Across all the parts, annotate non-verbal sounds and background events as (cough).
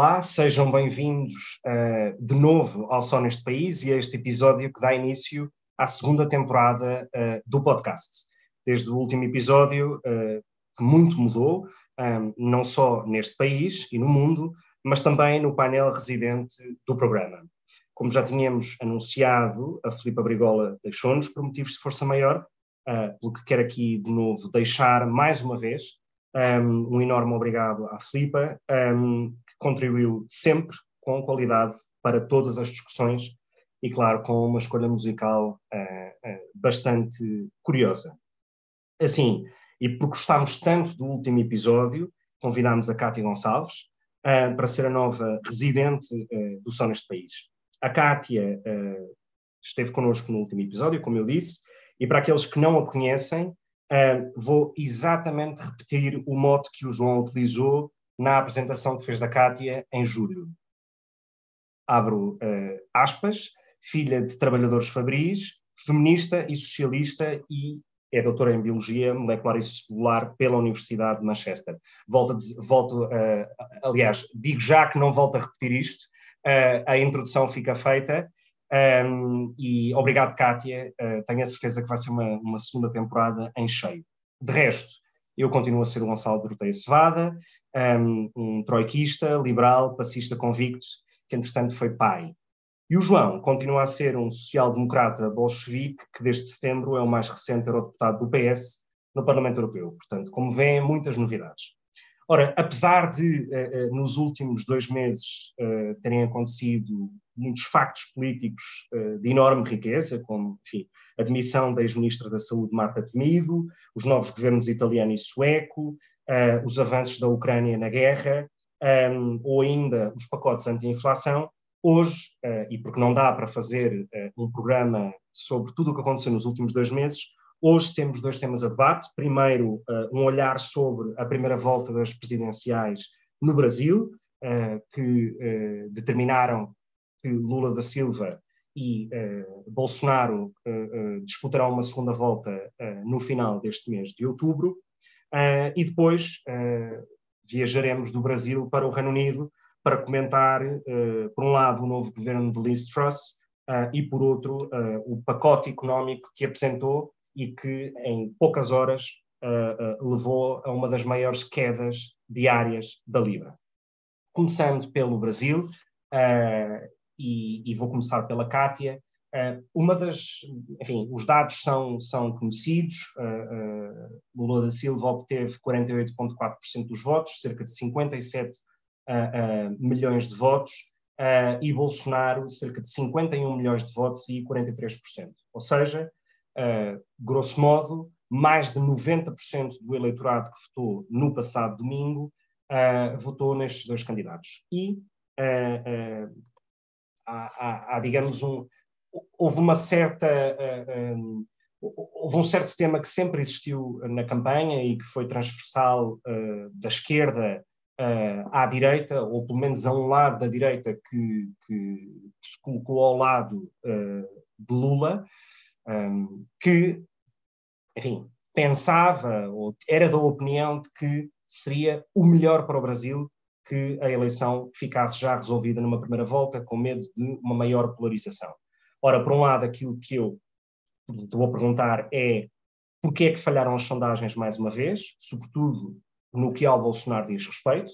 Olá, sejam bem-vindos uh, de novo ao Só Neste País e a este episódio que dá início à segunda temporada uh, do podcast. Desde o último episódio, uh, muito mudou, um, não só neste país e no mundo, mas também no painel residente do programa. Como já tínhamos anunciado, a Filipa Brigola deixou-nos por motivos de força maior, pelo que quero aqui de novo deixar mais uma vez um, um enorme obrigado à Filipa, um, que contribuiu sempre com qualidade para todas as discussões e, claro, com uma escolha musical uh, uh, bastante curiosa. Assim, e porque gostámos tanto do último episódio, convidámos a Cátia Gonçalves uh, para ser a nova residente do Só neste País. A Cátia esteve connosco no último episódio, como eu disse, e para aqueles que não a conhecem, vou exatamente repetir o mote que o João utilizou na apresentação que fez da Cátia em julho. Abro uh, aspas, filha de trabalhadores fabris, feminista e socialista e é doutora em Biologia Molecular e Celular pela Universidade de Manchester. Volto, volto uh, aliás, digo já que não volto a repetir isto, uh, a introdução fica feita, um, e obrigado, Kátia. Uh, tenho a certeza que vai ser uma, uma, segunda temporada em cheio. De resto, eu continuo a ser o Gonçalo Dorteia Cevada, um, um troiquista, liberal, passista convicto, que entretanto foi pai. E o João continua a ser um social-democrata bolchevique, que desde setembro é o mais recente eurodeputado do PS no Parlamento Europeu. Portanto, como vêem, muitas novidades. Ora, apesar de, uh, uh, nos últimos dois meses, uh, terem acontecido muitos factos políticos de enorme riqueza, como, enfim, a demissão da ex-ministra da Saúde, Marta Temido, os novos governos italiano e sueco, os avanços da Ucrânia na guerra, um, ehm, ou ainda os pacotes anti-inflação, hoje, e porque não dá para fazer um programa sobre tudo o que aconteceu nos últimos dois meses, Hoje temos dois temas a debate. Primeiro, uh, um olhar sobre a primeira volta das presidenciais no Brasil, uh, que uh, determinaram que Lula da Silva e Bolsonaro disputarão uma segunda volta no final deste mês de outubro. e depois viajaremos do Brasil para o Reino Unido para comentar, por um lado, o novo governo de Liz Truss e, por outro, o pacote económico que apresentou e que em poucas horas uh, uh, levou a uma das maiores quedas diárias da Libra. Começando pelo Brasil, uh, e, e, vou começar pela Cátia, uma das, enfim, os dados são, são conhecidos, Lula da Silva obteve 48,4% dos votos, cerca de 57 milhões de votos, e Bolsonaro cerca de 51 milhões de votos e 43%. Ou seja, uh, grosso modo, mais de 90% do eleitorado que votou no passado domingo uh, votou nestes dois candidatos. E uh, há, há, há, digamos, um, houve uma certa. Um, houve um certo tema que sempre existiu na campanha e que foi transversal da esquerda à direita, ou pelo menos a um lado da direita que, que se colocou ao lado de Lula, um, que, enfim, pensava ou era da opinião de que seria o melhor para o Brasil que a eleição ficasse já resolvida numa primeira volta, com medo de uma maior polarização. Ora, por um lado, aquilo que eu te vou perguntar é porquê é que falharam as sondagens mais uma vez, sobretudo no que ao Bolsonaro diz respeito,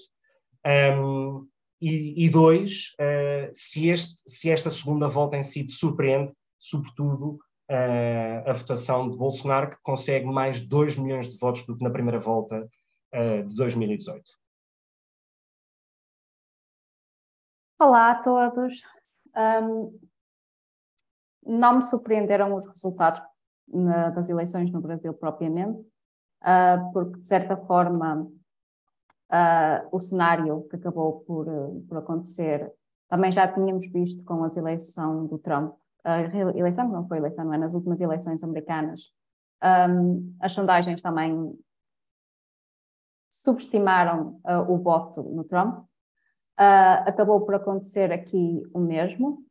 um, e, e, dois, uh, se, este, se esta segunda volta em si te surpreende, sobretudo uh, a votação de Bolsonaro, que consegue mais 2 milhões de votos do que na primeira volta uh, de 2018. Olá a todos. Um, não me surpreenderam os resultados na, das eleições no Brasil propriamente, uh, porque de certa forma uh, o cenário que acabou por, por acontecer também já tínhamos visto com a eleição do Trump a eleição, não foi eleição, não é? Nas últimas eleições americanas, um, as sondagens também subestimaram uh, o voto no Trump. Uh, acabou por acontecer aqui o mesmo.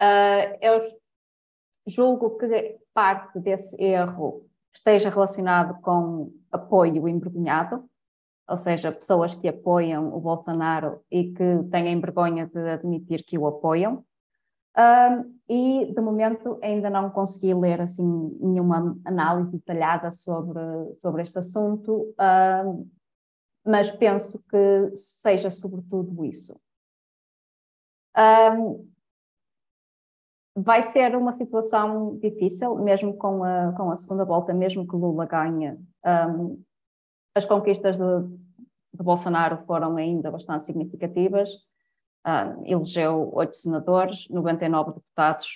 Uh, eu julgo que parte desse erro esteja relacionado com apoio envergonhado, ou seja, pessoas que apoiam o Bolsonaro e que têm vergonha de admitir que o apoiam. Um, e de momento ainda não consegui ler assim nenhuma análise detalhada sobre, sobre este assunto, um, mas penso que seja sobretudo isso. Um, vai ser uma situação difícil, mesmo com a, com a segunda volta, mesmo que Lula ganhe. as conquistas de, de Bolsonaro foram ainda bastante significativas uh, elegeu oito senadores, 99 deputados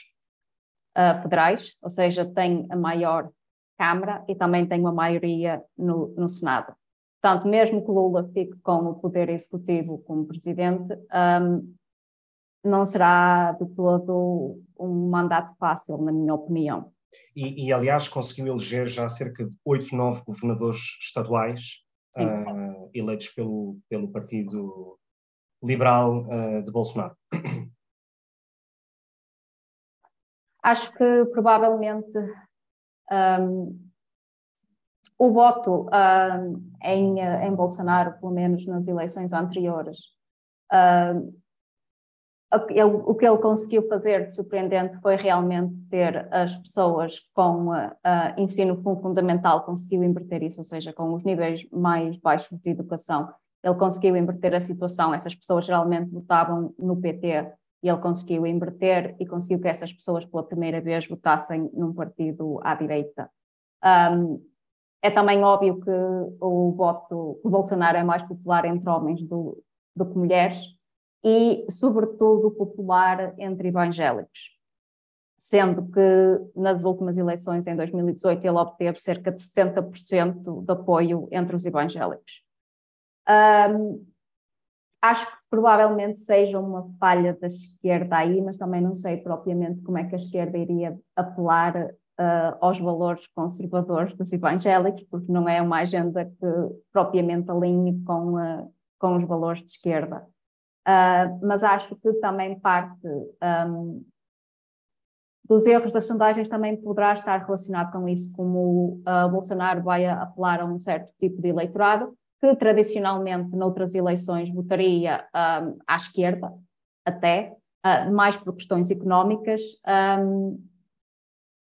uh, federais, ou seja, tem a maior Câmara e também tem uma maioria no, no Senado. Portanto, mesmo que Lula fique com o poder executivo como presidente, um, não será de todo um mandato fácil, na minha opinião. E, e aliás, conseguiu eleger já cerca de oito, nove governadores estaduais uh, eleitos pelo, pelo Partido liberal uh, de Bolsonaro? Acho que provavelmente um, o voto um, em, em Bolsonaro, pelo menos nas eleições anteriores, um, ele, o que ele conseguiu fazer de surpreendente foi realmente ter as pessoas com uh, uh, ensino fundamental, conseguiu inverter isso, ou seja, com os níveis mais baixos de educação, ele conseguiu inverter a situação. Essas pessoas geralmente votavam no PT e ele conseguiu inverter e conseguiu que essas pessoas pela primeira vez votassem num partido à direita. Um, é também óbvio que o voto do Bolsonaro é mais popular entre homens do, do que mulheres e, sobretudo, popular entre evangélicos. Sendo que nas últimas eleições, em 2018, ele obteve cerca de 70% de apoio entre os evangélicos. Um, acho que provavelmente seja uma falha da esquerda aí, mas também não sei propriamente como é que a esquerda iria apelar uh, aos valores conservadores dos evangélicos, porque não é uma agenda que propriamente alinhe com, uh, com os valores de esquerda. Uh, mas acho que também parte um, dos erros das sondagens também poderá estar relacionado com isso, como o Bolsonaro vai apelar a um certo tipo de eleitorado, que tradicionalmente noutras eleições votaria um, à esquerda, até, uh, mais por questões económicas, um,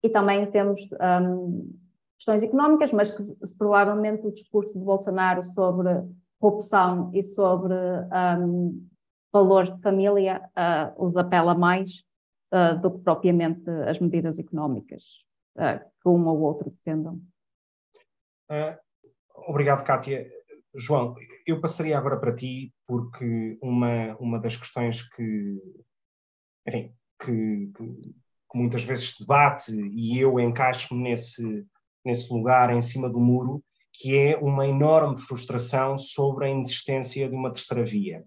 e também temos um, questões económicas, mas que se, provavelmente o discurso de Bolsonaro sobre corrupção e sobre valores de família uh, os apela mais uh, do que propriamente as medidas económicas que um ou outro defendam. obrigado, Kátia. João, eu passaria agora para ti, porque uma, uma das questões que, enfim, que, que, muitas vezes se debate, e eu encaixo-me nesse, nesse lugar em cima do muro, que é uma enorme frustração sobre a inexistência de uma terceira via.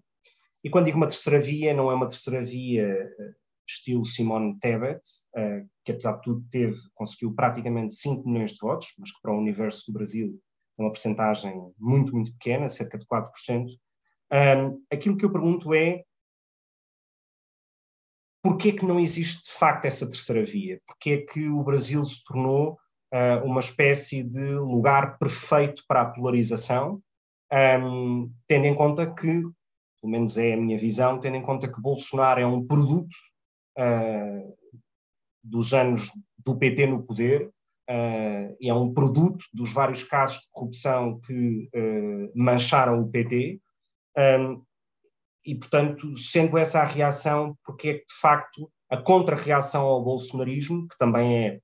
E quando digo uma terceira via, não é uma terceira via eh, estilo Simone Tebet, eh, que apesar de tudo teve, conseguiu praticamente 5 milhões de votos, mas que para o universo do Brasil uma percentagem muito, muito pequena, cerca de 4%. Um, aquilo que eu pergunto é porquê que não existe de facto essa terceira via? Porquê que o Brasil se tornou uh, uma espécie de lugar perfeito para a polarização, um, tendo em conta que, pelo menos é a minha visão, tendo em conta que Bolsonaro é um produto uh, dos anos do PT no poder, uh, é um produto dos vários casos de corrupção que uh, mancharam o PT. Um, e, portanto, sendo essa a reação, porque é que, de facto, a contra-reação ao bolsonarismo, que também é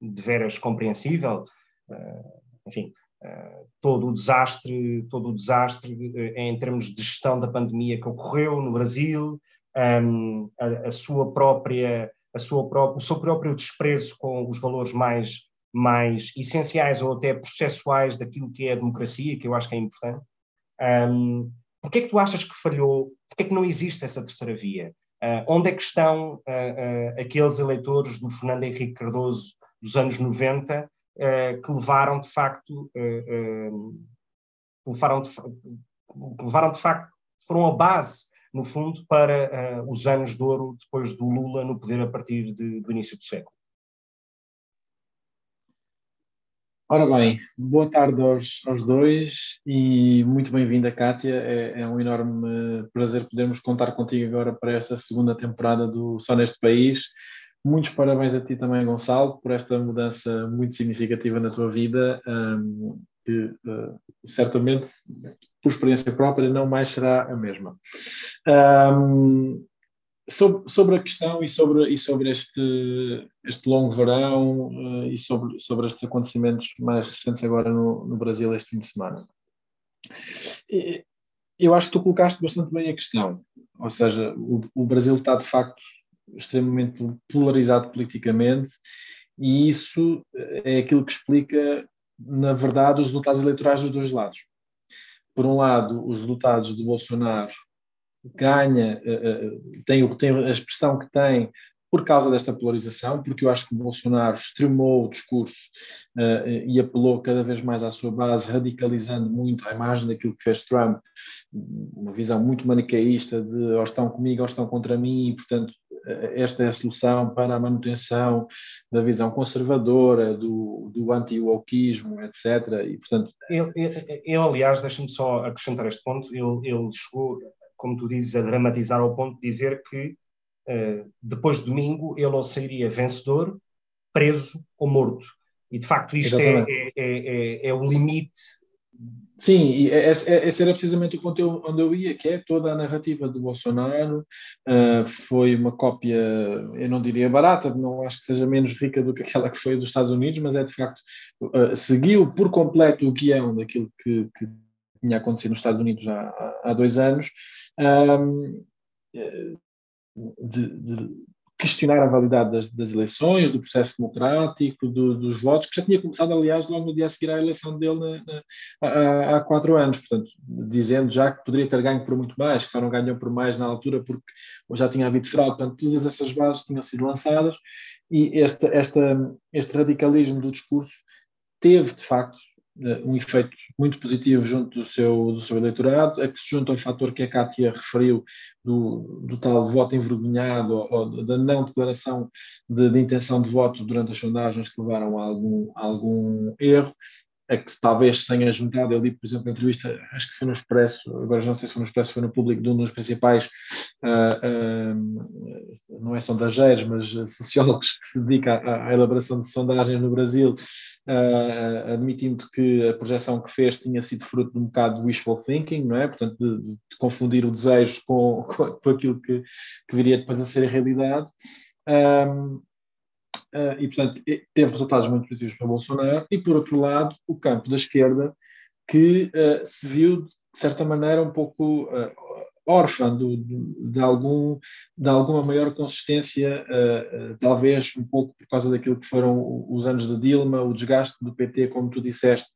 de veras compreensível, uh, enfim, uh, todo o desastre, todo o desastre uh, em termos de gestão da pandemia que ocorreu no Brasil, um, a, a, sua própria sua própria, o seu próprio desprezo com os valores mais, mais essenciais ou até processuais daquilo que é a democracia, que eu acho que é importante. Um, Porquê é que tu achas que falhou? Porquê é que não existe essa terceira via? Uh, onde é que estão uh, uh, aqueles eleitores do Fernando Henrique Cardoso dos anos 90 que levaram de facto, levaram de, levaram de facto, foram a base no fundo, para uh, os anos de ouro depois do Lula no poder a partir de, do início do século? Ora bem, boa tarde aos, aos dois e muito bem-vinda, Kátia. É, é, um enorme prazer podermos contar contigo agora para esta segunda temporada do Só Neste País. Muitos parabéns a ti também, Gonçalo, por esta mudança muito significativa na tua vida, um, que uh, certamente, por experiência própria, não mais será a mesma. Um, sobre, sobre a questão e sobre, e sobre este, este longo verão uh, e sobre, sobre estes acontecimentos mais recentes agora no, no Brasil este fim de semana. Eu acho que tu colocaste bastante bem a questão, ou seja, o, o Brasil está de facto extremamente polarizado politicamente e isso é aquilo que explica, na verdade, os resultados eleitorais dos dois lados. Por um lado, os resultados do Bolsonaro ganha, eh, eh, tem, tem a expressão que tem por causa desta polarização, porque eu acho que o Bolsonaro extremou o discurso uh, e apelou cada vez mais à sua base, radicalizando muito a imagem daquilo que fez Trump, uma visão muito manicaísta de ou estão comigo ou estão contra mim, e portanto esta é a solução para a manutenção da visão conservadora, do, do anti-wokeismo, etc. E, portanto... Ele, ele, ele aliás, deixa-me só acrescentar este ponto, ele, ele chegou como tu dizes, a dramatizar ao ponto de dizer que uh, depois de domingo ele ou sairia vencedor, preso ou morto. E de facto isto é, é, é, é, o limite. Sim, e esse, esse era precisamente o ponto onde eu ia, que é toda a narrativa do Bolsonaro uh, foi uma cópia, eu não diria barata, não acho que seja menos rica do que aquela que foi dos Estados Unidos, mas é de facto, uh, seguiu por completo o guião daquilo que, que tinha acontecido nos Estados Unidos há, há dois anos, um, de, de, questionar a validade das, das eleições, do processo democrático, do, dos votos, que já tinha começado, aliás, logo no dia a seguir à eleição dele na, na, há, há, quatro anos, portanto, dizendo já que poderia ter ganho por muito mais, que só não ganhou por mais na altura porque já tinha havido fraude, portanto, todas essas bases tinham sido lançadas e este, esta, este radicalismo do discurso teve, de facto, um efeito muito positivo junto do seu, do seu eleitorado, a que se junta ao fator que a Cátia referiu do, do tal voto envergonhado ou, ou da não declaração de, de, intenção de voto durante as sondagens que levaram a algum, a algum erro, a que talvez se tenha juntado, eu li, por exemplo, a entrevista, acho que foi no Expresso, agora não sei se foi no Expresso, foi no público, de um dos principais, uh, uh, não é sondageiros, mas sociólogos que se dedica à, à elaboração de sondagens no Brasil, uh, admitindo que a projeção que fez tinha sido fruto de um bocado de wishful thinking, não é? Portanto, de, de confundir o desejo (laughs) com, com, aquilo que, que, viria depois a ser a realidade. Um, e, portanto, teve resultados muito positivos para Bolsonaro, e, por outro lado, o campo da esquerda, que uh, se viu, de certa maneira, um pouco uh, órfã do, de, algum, de alguma maior consistência, talvez um pouco por causa daquilo que foram os anos de Dilma, o desgaste do PT, como tu disseste,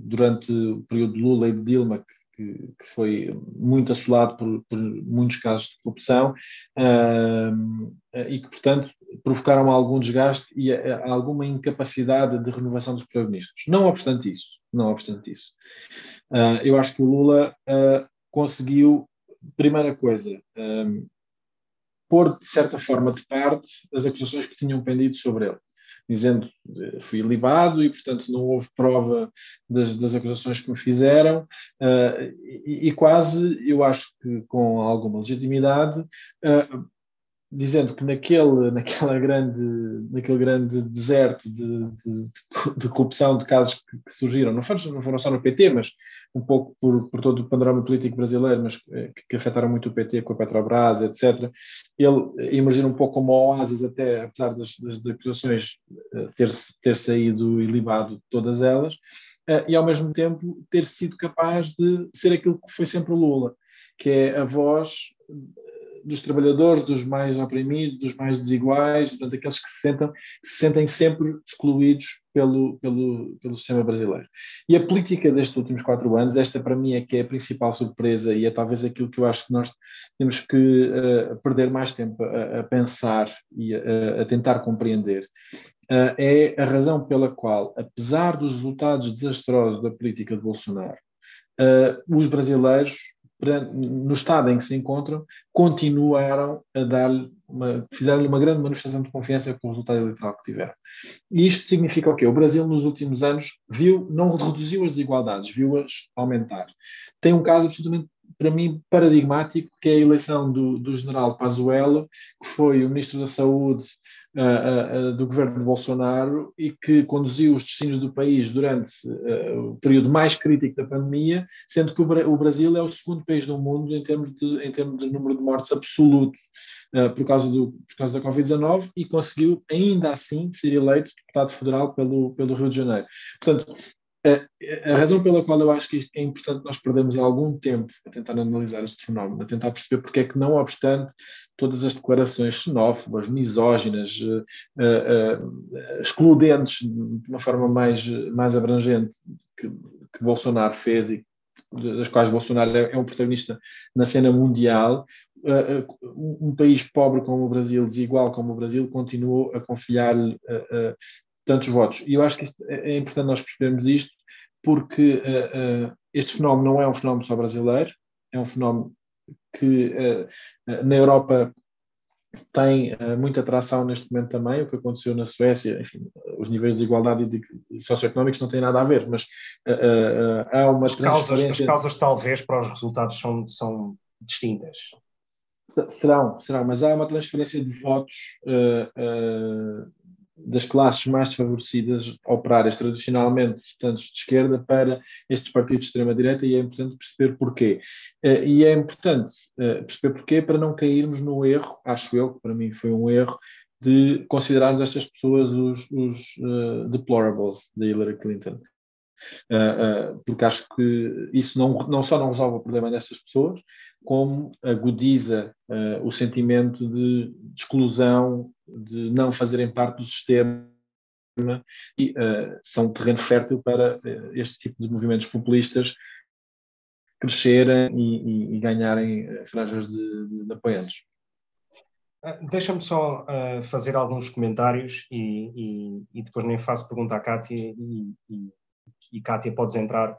durante o período de Lula e de Dilma, que que, que foi muito assolado por, por, muitos casos de corrupção uh, e que, portanto, provocaram algum desgaste e uh, alguma incapacidade de renovação dos protagonistas. Não obstante isso, não obstante isso, uh, eu acho que o Lula conseguiu, primeira coisa, pôr de certa forma de parte as acusações que tinham pendido sobre ele dizendo eh, fui libado e, portanto, não houve prova das, das acusações que me fizeram, uh, e, e, quase, eu acho que com alguma legitimidade, uh, dizendo que naquele, naquela grande, naquele grande deserto de, de, de corrupção, de casos que, que, surgiram, não foram, não foram só no PT, mas um pouco por, por todo o panorama político brasileiro, mas que, que, afetaram muito o PT com a Petrobras, etc., ele emergir um pouco como oásis, até apesar das, das acusações eh, ter, ter saído ilibado todas elas, eh, e ao mesmo tempo ter sido capaz de ser aquilo que foi sempre o Lula, que é a voz dos trabalhadores, dos mais oprimidos, dos mais desiguais, portanto, aqueles que se, sentam, se sentem sempre excluídos pelo, pelo, pelo sistema brasileiro. E a política destes últimos quatro anos, esta para mim é que é a principal surpresa e é talvez aquilo que eu acho que nós temos que uh, perder mais tempo a, a pensar e a, a tentar compreender. Uh, é a razão pela qual, apesar dos resultados desastrosos da política de Bolsonaro, uh, os brasileiros no estado em que se encontram, continuaram a dar-lhe fizeram-lhe uma grande manifestação de confiança com o resultado eleitoral que tiveram. E isto significa o quê? O Brasil, nos últimos anos, viu, não reduziu as desigualdades, viu-as aumentar. Tem um caso absolutamente, para mim, paradigmático, que é a eleição do, do general Pazuello, que foi o ministro da Saúde uh, uh, do governo de Bolsonaro e que conduziu os destinos do país durante uh, o período mais crítico da pandemia, sendo que o, o, Brasil é o segundo país do mundo em termos de, em termos de número de mortes absoluto por, causa do, por causa da Covid-19 e conseguiu, ainda assim, ser eleito deputado federal pelo, pelo Rio de Janeiro. Portanto, a, razão pela qual eu acho que é importante nós perdermos algum tempo a tentar analisar este fenómeno, a tentar perceber porque é que, não obstante todas as declarações xenófobas, misóginas, uh, uh, excludentes de uma forma mais, mais abrangente que, que Bolsonaro fez e das quais Bolsonaro é, é um protagonista na cena mundial, um país pobre como o Brasil, desigual como o Brasil, continuou a confiar-lhe tantos votos. E eu acho que é, é importante nós percebermos isto, porque uh, uh, este fenómeno não é um fenómeno só brasileiro, é um fenómeno que uh, na Europa tem muita atração neste momento também, o que aconteceu na Suécia, enfim, os níveis de desigualdade e de, socioeconómicos não têm nada a ver, mas há uma as causas, as causas talvez para os resultados são, são distintas. Serão, serão, mas há uma transferência de votos das classes mais desfavorecidas operárias tradicionalmente tanto de esquerda para estes partidos de extrema-direita e é importante perceber porquê. Eh, e é importante eh, perceber porquê para não cairmos no erro, acho eu, que para mim foi um erro, de considerarmos estas pessoas os, os uh, deplorables da Hillary Clinton. Uh, uh, porque acho que isso não, não só não resolve o problema destas pessoas, como agudiza o sentimento de, de exclusão de não fazerem parte do sistema e uh, são terreno fértil para uh, este tipo de movimentos populistas crescerem e, e, e ganharem uh, franjas de, de, de apoiantes. Deixa-me só fazer alguns comentários e, e, depois nem faço pergunta à Kátia e, e, Kátia podes entrar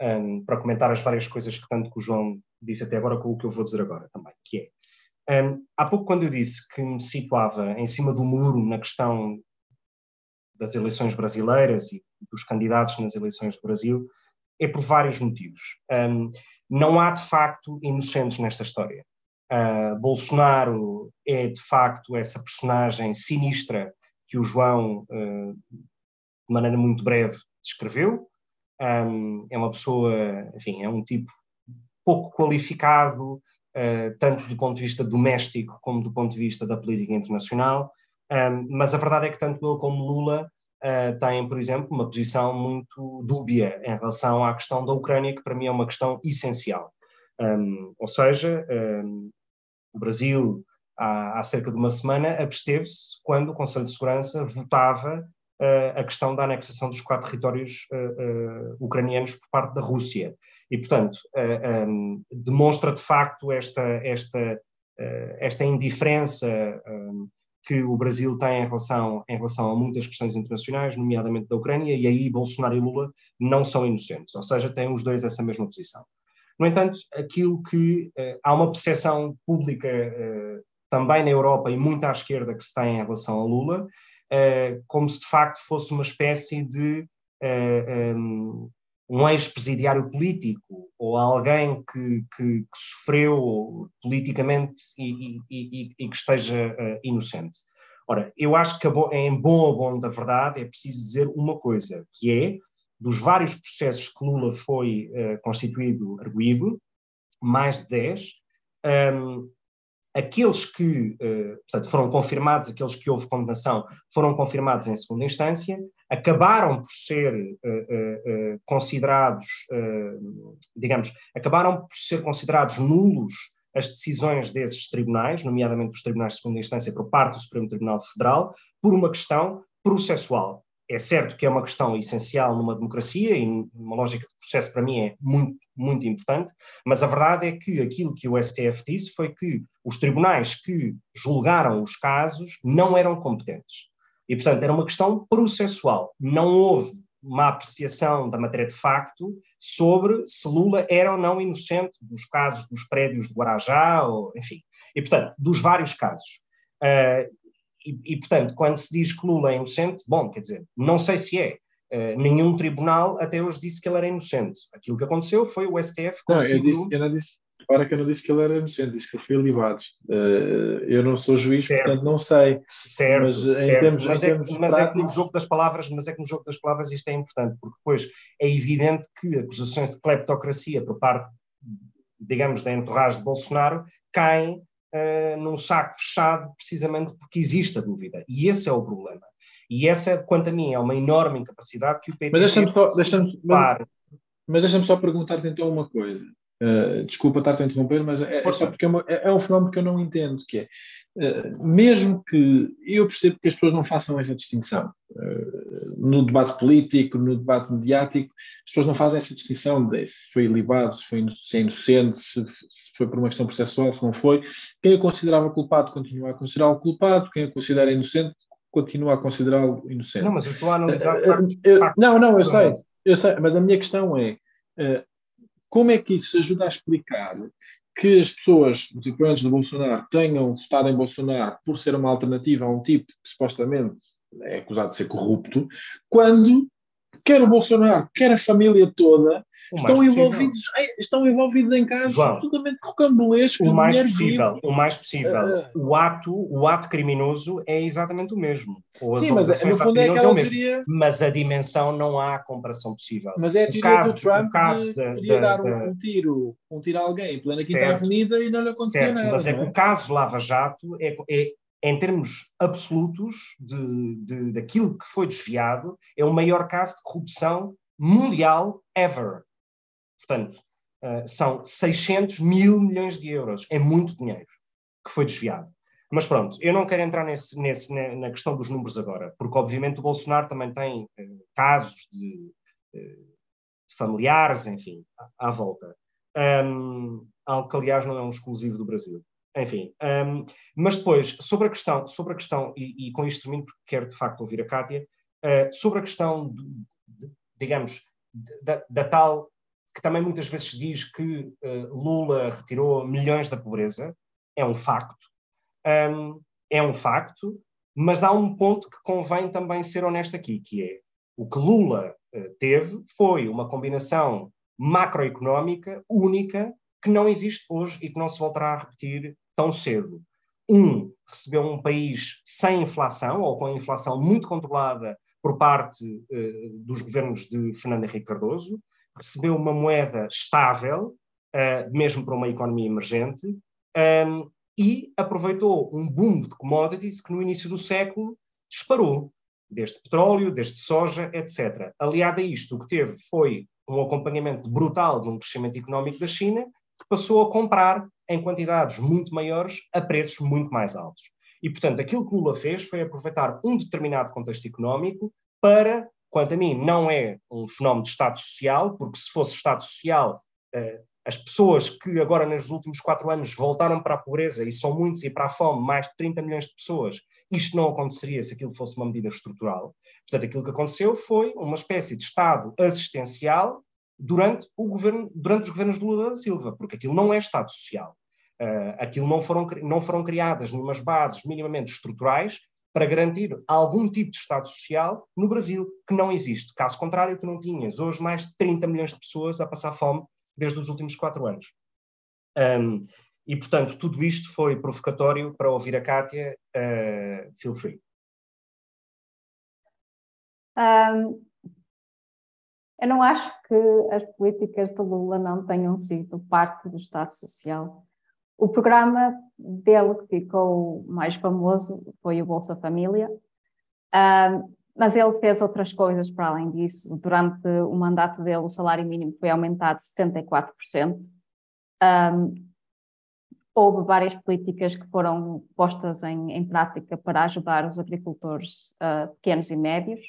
um, para comentar as várias coisas que tanto que o João disse até agora com o que eu vou dizer agora também, que é um, há pouco, quando eu disse que me situava em cima do muro na questão das eleições brasileiras e dos candidatos nas eleições do Brasil, é por vários motivos. Um, não há, de facto, inocentes nesta história. Uh, Bolsonaro é, de facto, essa personagem sinistra que o João, uh, de maneira muito breve, descreveu. Um, é uma pessoa, enfim, é um tipo pouco qualificado, eh, tanto do ponto de vista doméstico como do ponto de vista da política internacional. Um, mas a verdade é que tanto ele como Lula uh, têm, por exemplo, uma posição muito dúbia em relação à questão da Ucrânia, que para mim é uma questão essencial. Um, ou seja, um, o Brasil, há, há, cerca de uma semana, absteve-se quando o Conselho de Segurança votava uh, a questão da anexação dos quatro territórios ucranianos por parte da Rússia. E, portanto, eh, ehm, demonstra de facto esta, esta, esta indiferença ehm, que o Brasil tem em relação, em relação a muitas questões internacionais, nomeadamente da Ucrânia, e aí Bolsonaro e Lula não são inocentes, ou seja, têm os dois essa mesma posição. No entanto, aquilo que há uma percepção pública também na Europa e muito à esquerda que se tem em relação a Lula, como se de facto fosse uma espécie de um, um ex-presidiário político ou alguém que, que, que sofreu politicamente e, e, e, que esteja uh, inocente. Ora, eu acho que em bom bom da verdade é preciso dizer uma coisa, que é, dos vários processos que Lula foi uh, constituído arguído, mais de 10, um, ehm, aqueles que, uh, portanto, foram confirmados, aqueles que houve condenação, foram confirmados em segunda instância, acabaram por ser uh, uh, considerados, digamos, acabaram por ser considerados nulos as decisões desses tribunais, nomeadamente dos tribunais de segunda instância por parte do Supremo Tribunal Federal, por uma questão processual é certo que é uma questão essencial numa democracia e uma lógica de processo para mim é muito, muito importante, mas a verdade é que aquilo que o STF disse foi que os tribunais que julgaram os casos não eram competentes. E, portanto, era uma questão processual. Não houve uma apreciação da matéria de facto sobre se Lula era ou não inocente dos casos dos prédios de Guarajá, ou, enfim, e portanto, dos vários casos. Uh, e, e, portanto, quando se diz que Lula é inocente, bom, quer dizer, não sei se é. Uh, nenhum tribunal até hoje disse que ele era inocente. Aquilo que aconteceu foi o STF conseguiu... Não, eu, disse, eu não disse, Repara que eu não disse que ele era inocente, disse que ele foi libado. Uh, eu não sou juiz, certo. portanto não sei. Certo, mas, certo. Em termos, mas, em é, termos mas práticos... é que no jogo das palavras, mas é que no jogo das palavras isto é importante, porque depois é evidente que acusações de cleptocracia por parte, digamos, da entourage de Bolsonaro caem uh, num saco fechado precisamente porque existe a dúvida. E esse é o problema. E essa, quanto a mim, é uma enorme incapacidade que o PT mas deixa-me só, deixa mas, mas deixa-me só perguntar-te então uma coisa. Uh, desculpa estar-te a interromper, mas é, é porque é, uma, é, é, um fenómeno que eu não entendo, que é, mesmo que, eu percebo que as pessoas não façam essa distinção, uh, no debate político, no debate mediático, as pessoas não fazem essa distinção de se foi ilibado, se, foi, é inocente, se, foi por uma questão processual, se não foi. Quem o considerava culpado continua a considerá-lo culpado, quem o considera inocente continua a considerá-lo inocente. Não, mas eu estou a analisar factos, factos, Não, não, eu sei, eu sei, mas a minha questão é, como é que isso ajuda a explicar que as pessoas, os apoiantes do Bolsonaro, tenham votado em Bolsonaro por ser uma alternativa a um tipo que supostamente é acusado de ser corrupto, quando quer o Bolsonaro, quer a família toda, estão envolvidos, em, estão envolvidos em casos João, absolutamente rocambolescos. O mais possível, o mais possível. Uh, o, ato, o ato criminoso é exatamente o mesmo. Ou sim, mas no fundo é, é o mesmo. Teoria... Mas a dimensão não há comparação possível. Mas é a teoria o caso, do Trump o caso de, de, de, dar um, tiro, um tiro a alguém em plena quinta avenida e não lhe acontecia certo, nada. Mas é, é que o caso Lava Jato é, é em termos absolutos de, de, daquilo que foi desviado, é o maior caso de corrupção mundial ever. Portanto, uh, são 600 mil milhões de euros. É muito dinheiro que foi desviado. Mas pronto, eu não quero entrar nesse, nesse, na questão dos números agora, porque obviamente o Bolsonaro também tem uh, casos de, uh, de, familiares, enfim, à, à volta. Um, algo que, aliás, não é um exclusivo do Brasil. Enfim, um, mas depois, sobre a questão, sobre a questão e, e, com isto termino porque quero de facto ouvir a Kátia, uh, sobre a questão, de, de, digamos, da, da tal que também muitas vezes se diz que uh, Lula retirou milhões da pobreza, é um facto, um, é um facto, mas há um ponto que convém também ser honesto aqui, que é o que Lula uh, teve foi uma combinação macroeconómica única que não existe hoje e que não se voltará a repetir tão cedo. Um, recebeu um país sem inflação ou com inflação muito controlada por parte uh, dos governos de Fernando Henrique Cardoso, recebeu uma moeda estável, uh, mesmo para uma economia emergente, ehm, e aproveitou um boom de commodities que no início do século disparou, desde petróleo, desde soja, etc. Aliado a isto, o que teve foi um acompanhamento brutal de um crescimento económico da China, que passou a comprar em quantidades muito maiores a preços muito mais altos. E, portanto, aquilo que Lula fez foi aproveitar um determinado contexto económico para quanto a mim, não é um fenómeno de Estado social, porque se fosse Estado social, uh, as pessoas que agora, nos últimos quatro anos, voltaram para a pobreza, e são muitos, e para a fome, mais de 30 milhões de pessoas, isto não aconteceria se aquilo fosse uma medida estrutural. Portanto, aquilo que aconteceu foi uma espécie de Estado assistencial durante, o governo, durante os governos de Lula da Silva, porque aquilo não é Estado social. Uh, aquilo não foram, não foram criadas nenhumas bases minimamente estruturais para garantir algum tipo de Estado social no Brasil, que não existe. Caso contrário, tu não tinhas hoje mais de 30 milhões de pessoas a passar fome desde os últimos quatro anos. Um, e, portanto, tudo isto foi provocatório para ouvir a Kátia. Uh, feel free. Um, eu não acho que as políticas de Lula não tenham sido parte do Estado Social. O programa dele que ficou mais famoso foi o Bolsa Família, uh, mas ele fez outras coisas para além disso. Durante o mandato dele, o salário mínimo foi aumentado 74%. Um, houve várias políticas que foram postas em, em prática para ajudar os agricultores uh, pequenos e médios.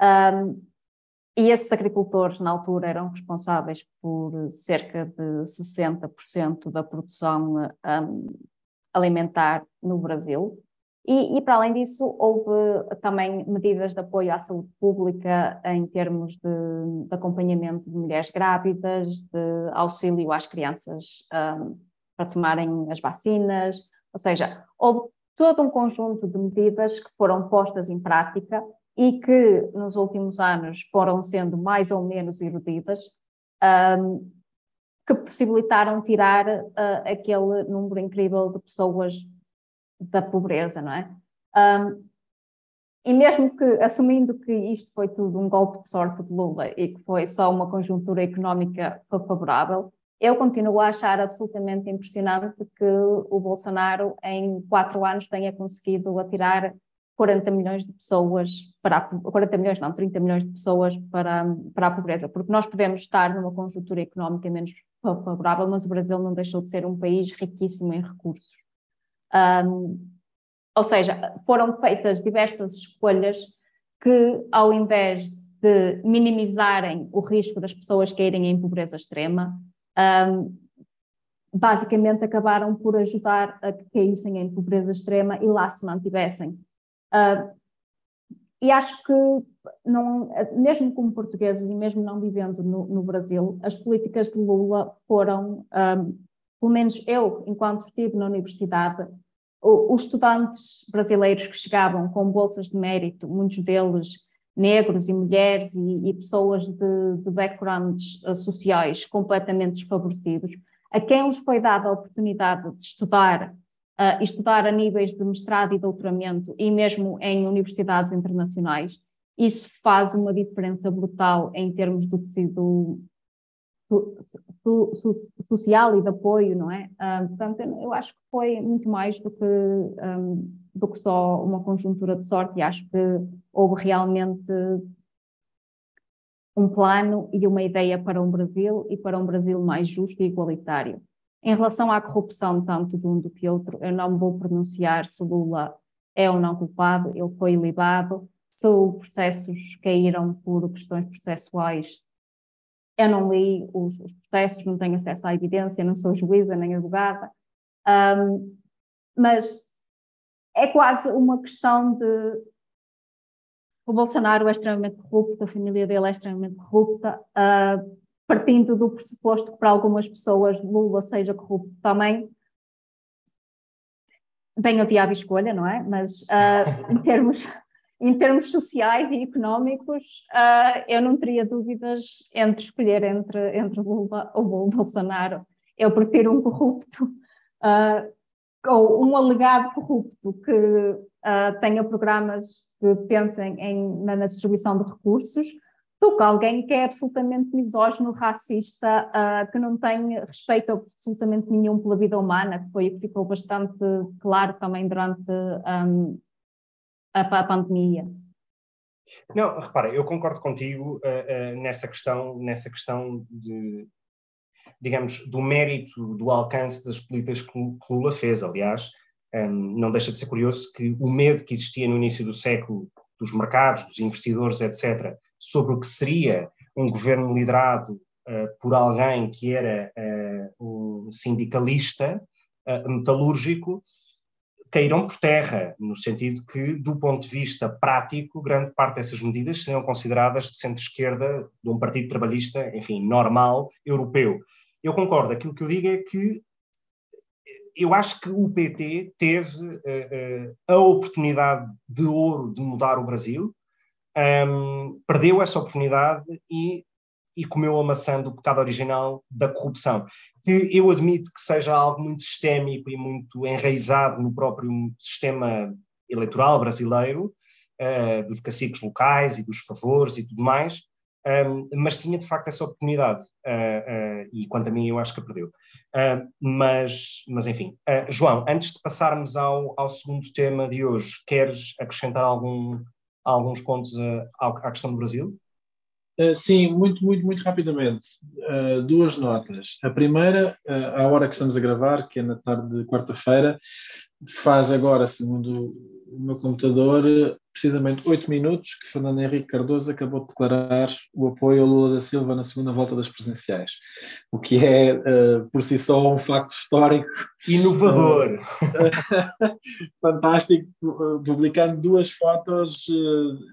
Um, e esses agricultores, na altura, eram responsáveis por cerca de 60% da produção um, alimentar no Brasil. E, e, para além disso, houve também medidas de apoio à saúde pública em termos de, de acompanhamento de mulheres grávidas, de auxílio às crianças um, para tomarem as vacinas, ou seja, houve todo um conjunto de medidas que foram postas em prática e que nos últimos anos foram sendo mais ou menos erudidas, um, que possibilitaram tirar uh, aquele número incrível de pessoas da pobreza, não é? Um, e mesmo que, assumindo que isto foi tudo um golpe de sorte de Lula e que foi só uma conjuntura económica favorável, eu continuo a achar absolutamente impressionante que o Bolsonaro, em quatro anos, tenha conseguido atirar 40 milhões de pessoas para a, 40 milhões, não, 30 milhões de pessoas para, para a pobreza, porque nós podemos estar numa conjuntura económica menos favorável, mas o Brasil não deixou de ser um país riquíssimo em recursos. Um, ou seja, foram feitas diversas escolhas que, ao invés de minimizarem o risco das pessoas caírem em pobreza extrema, um, basicamente acabaram por ajudar a que caíssem em pobreza extrema e lá se mantivessem. Uh, e acho que, não, mesmo como portugueses e mesmo não vivendo no, no Brasil, as políticas de Lula foram um, pelo menos eu, enquanto estive na universidade, os estudantes brasileiros que chegavam com bolsas de mérito, muitos deles negros e mulheres e, e pessoas de, de, backgrounds eh, sociais completamente desfavorecidos, a quem lhes foi dada a oportunidade de estudar, uh, estudar a níveis de mestrado e doutoramento e mesmo em universidades internacionais, isso faz uma diferença brutal em termos do tecido social e de apoio, não é? Um, portanto, eu acho que foi muito mais do que, um, do que só uma conjuntura de sorte e acho que houve realmente um plano e uma ideia para um Brasil e para um Brasil mais justo e igualitário. Em relação à corrupção, tanto de um do que outro, eu não vou pronunciar se Lula é ou não culpado, ele foi libado, se os processos caíram por questões processuais, eu não li os, os, processos, não tenho acesso à evidência, não sou juíza nem advogada, um, mas é quase uma questão de o Bolsonaro é extremamente corrupto, a família dele é extremamente corrupta, uh, partindo do pressuposto que para algumas pessoas Lula seja corrupto também, bem o diabo escolha, não é? Mas uh, em termos em termos sociais e económicos, uh, eu não teria dúvidas entre escolher entre, entre Lula ou Bolsonaro. Eu prefiro um corrupto uh, ou um alegado corrupto que tenha programas que pensem em, na, distribuição de recursos do que alguém que é absolutamente misógino, racista, que não tem respeito absolutamente nenhum pela vida humana, que foi o que ficou bastante claro também durante um, a, a pandemia. Não, repara, eu concordo contigo uh, uh, nessa questão, nessa questão de, digamos, do mérito, do alcance das políticas que, Lula fez. Aliás, um, não deixa de ser curioso que o medo que existia no início do século dos mercados, dos investidores, etc., sobre o que seria um governo liderado uh, por alguém que era um sindicalista metalúrgico, caíram por terra, no sentido que, do ponto de vista prático, grande parte dessas medidas seriam consideradas de centro-esquerda de um partido trabalhista, enfim, normal, europeu. Eu concordo, aquilo que eu digo é que eu acho que o PT teve uh, uh, a oportunidade de ouro de mudar o Brasil, um, perdeu essa oportunidade e e comeu a maçã do pecado original da corrupção, que eu admito que seja algo muito sistémico e muito enraizado no próprio sistema eleitoral brasileiro, uh, dos caciques locais e dos favores e tudo mais, um, mas tinha de facto essa oportunidade uh, uh, e quanto a mim eu acho que a perdeu. mas, mas enfim, João, antes de passarmos ao, ao segundo tema de hoje, queres acrescentar algum, alguns pontos à questão do Brasil? Uh, sim, muito, muito, muito rapidamente. Uh, duas notas. A primeira, à hora que estamos a gravar, que é na tarde de quarta-feira, faz agora, segundo o meu computador, precisamente oito minutos que Fernando Henrique Cardoso acabou de declarar o apoio a Lula da Silva na segunda volta das presidenciais, o que é, uh, por si só, um facto histórico. Inovador! Uh, (laughs) fantástico, publicando duas fotos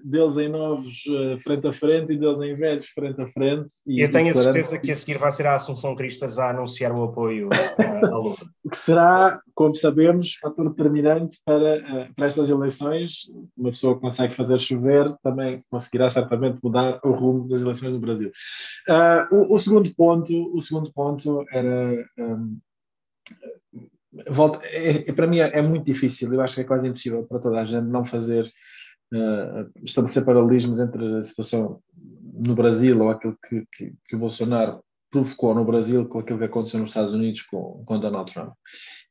deles em novos frente a frente e deles em velhos frente a frente. E, Eu tenho a certeza que a seguir vai ser a Assunção Cristas a anunciar o apoio a Lula. (laughs) que será, como sabemos, fator determinante para, para estas eleições uma pessoa consegue fazer chover também conseguirá certamente mudar o rumo das eleições no Brasil. Uh, o, o, segundo ponto, o segundo ponto era um, volta, é, é, para mim é, é, muito difícil, eu acho que é quase impossível para toda a gente não fazer uh, estabelecer paralelismos entre a situação no Brasil ou aquilo que, que, que o Bolsonaro provocou no Brasil com aquilo que aconteceu nos Estados Unidos com, com Donald Trump.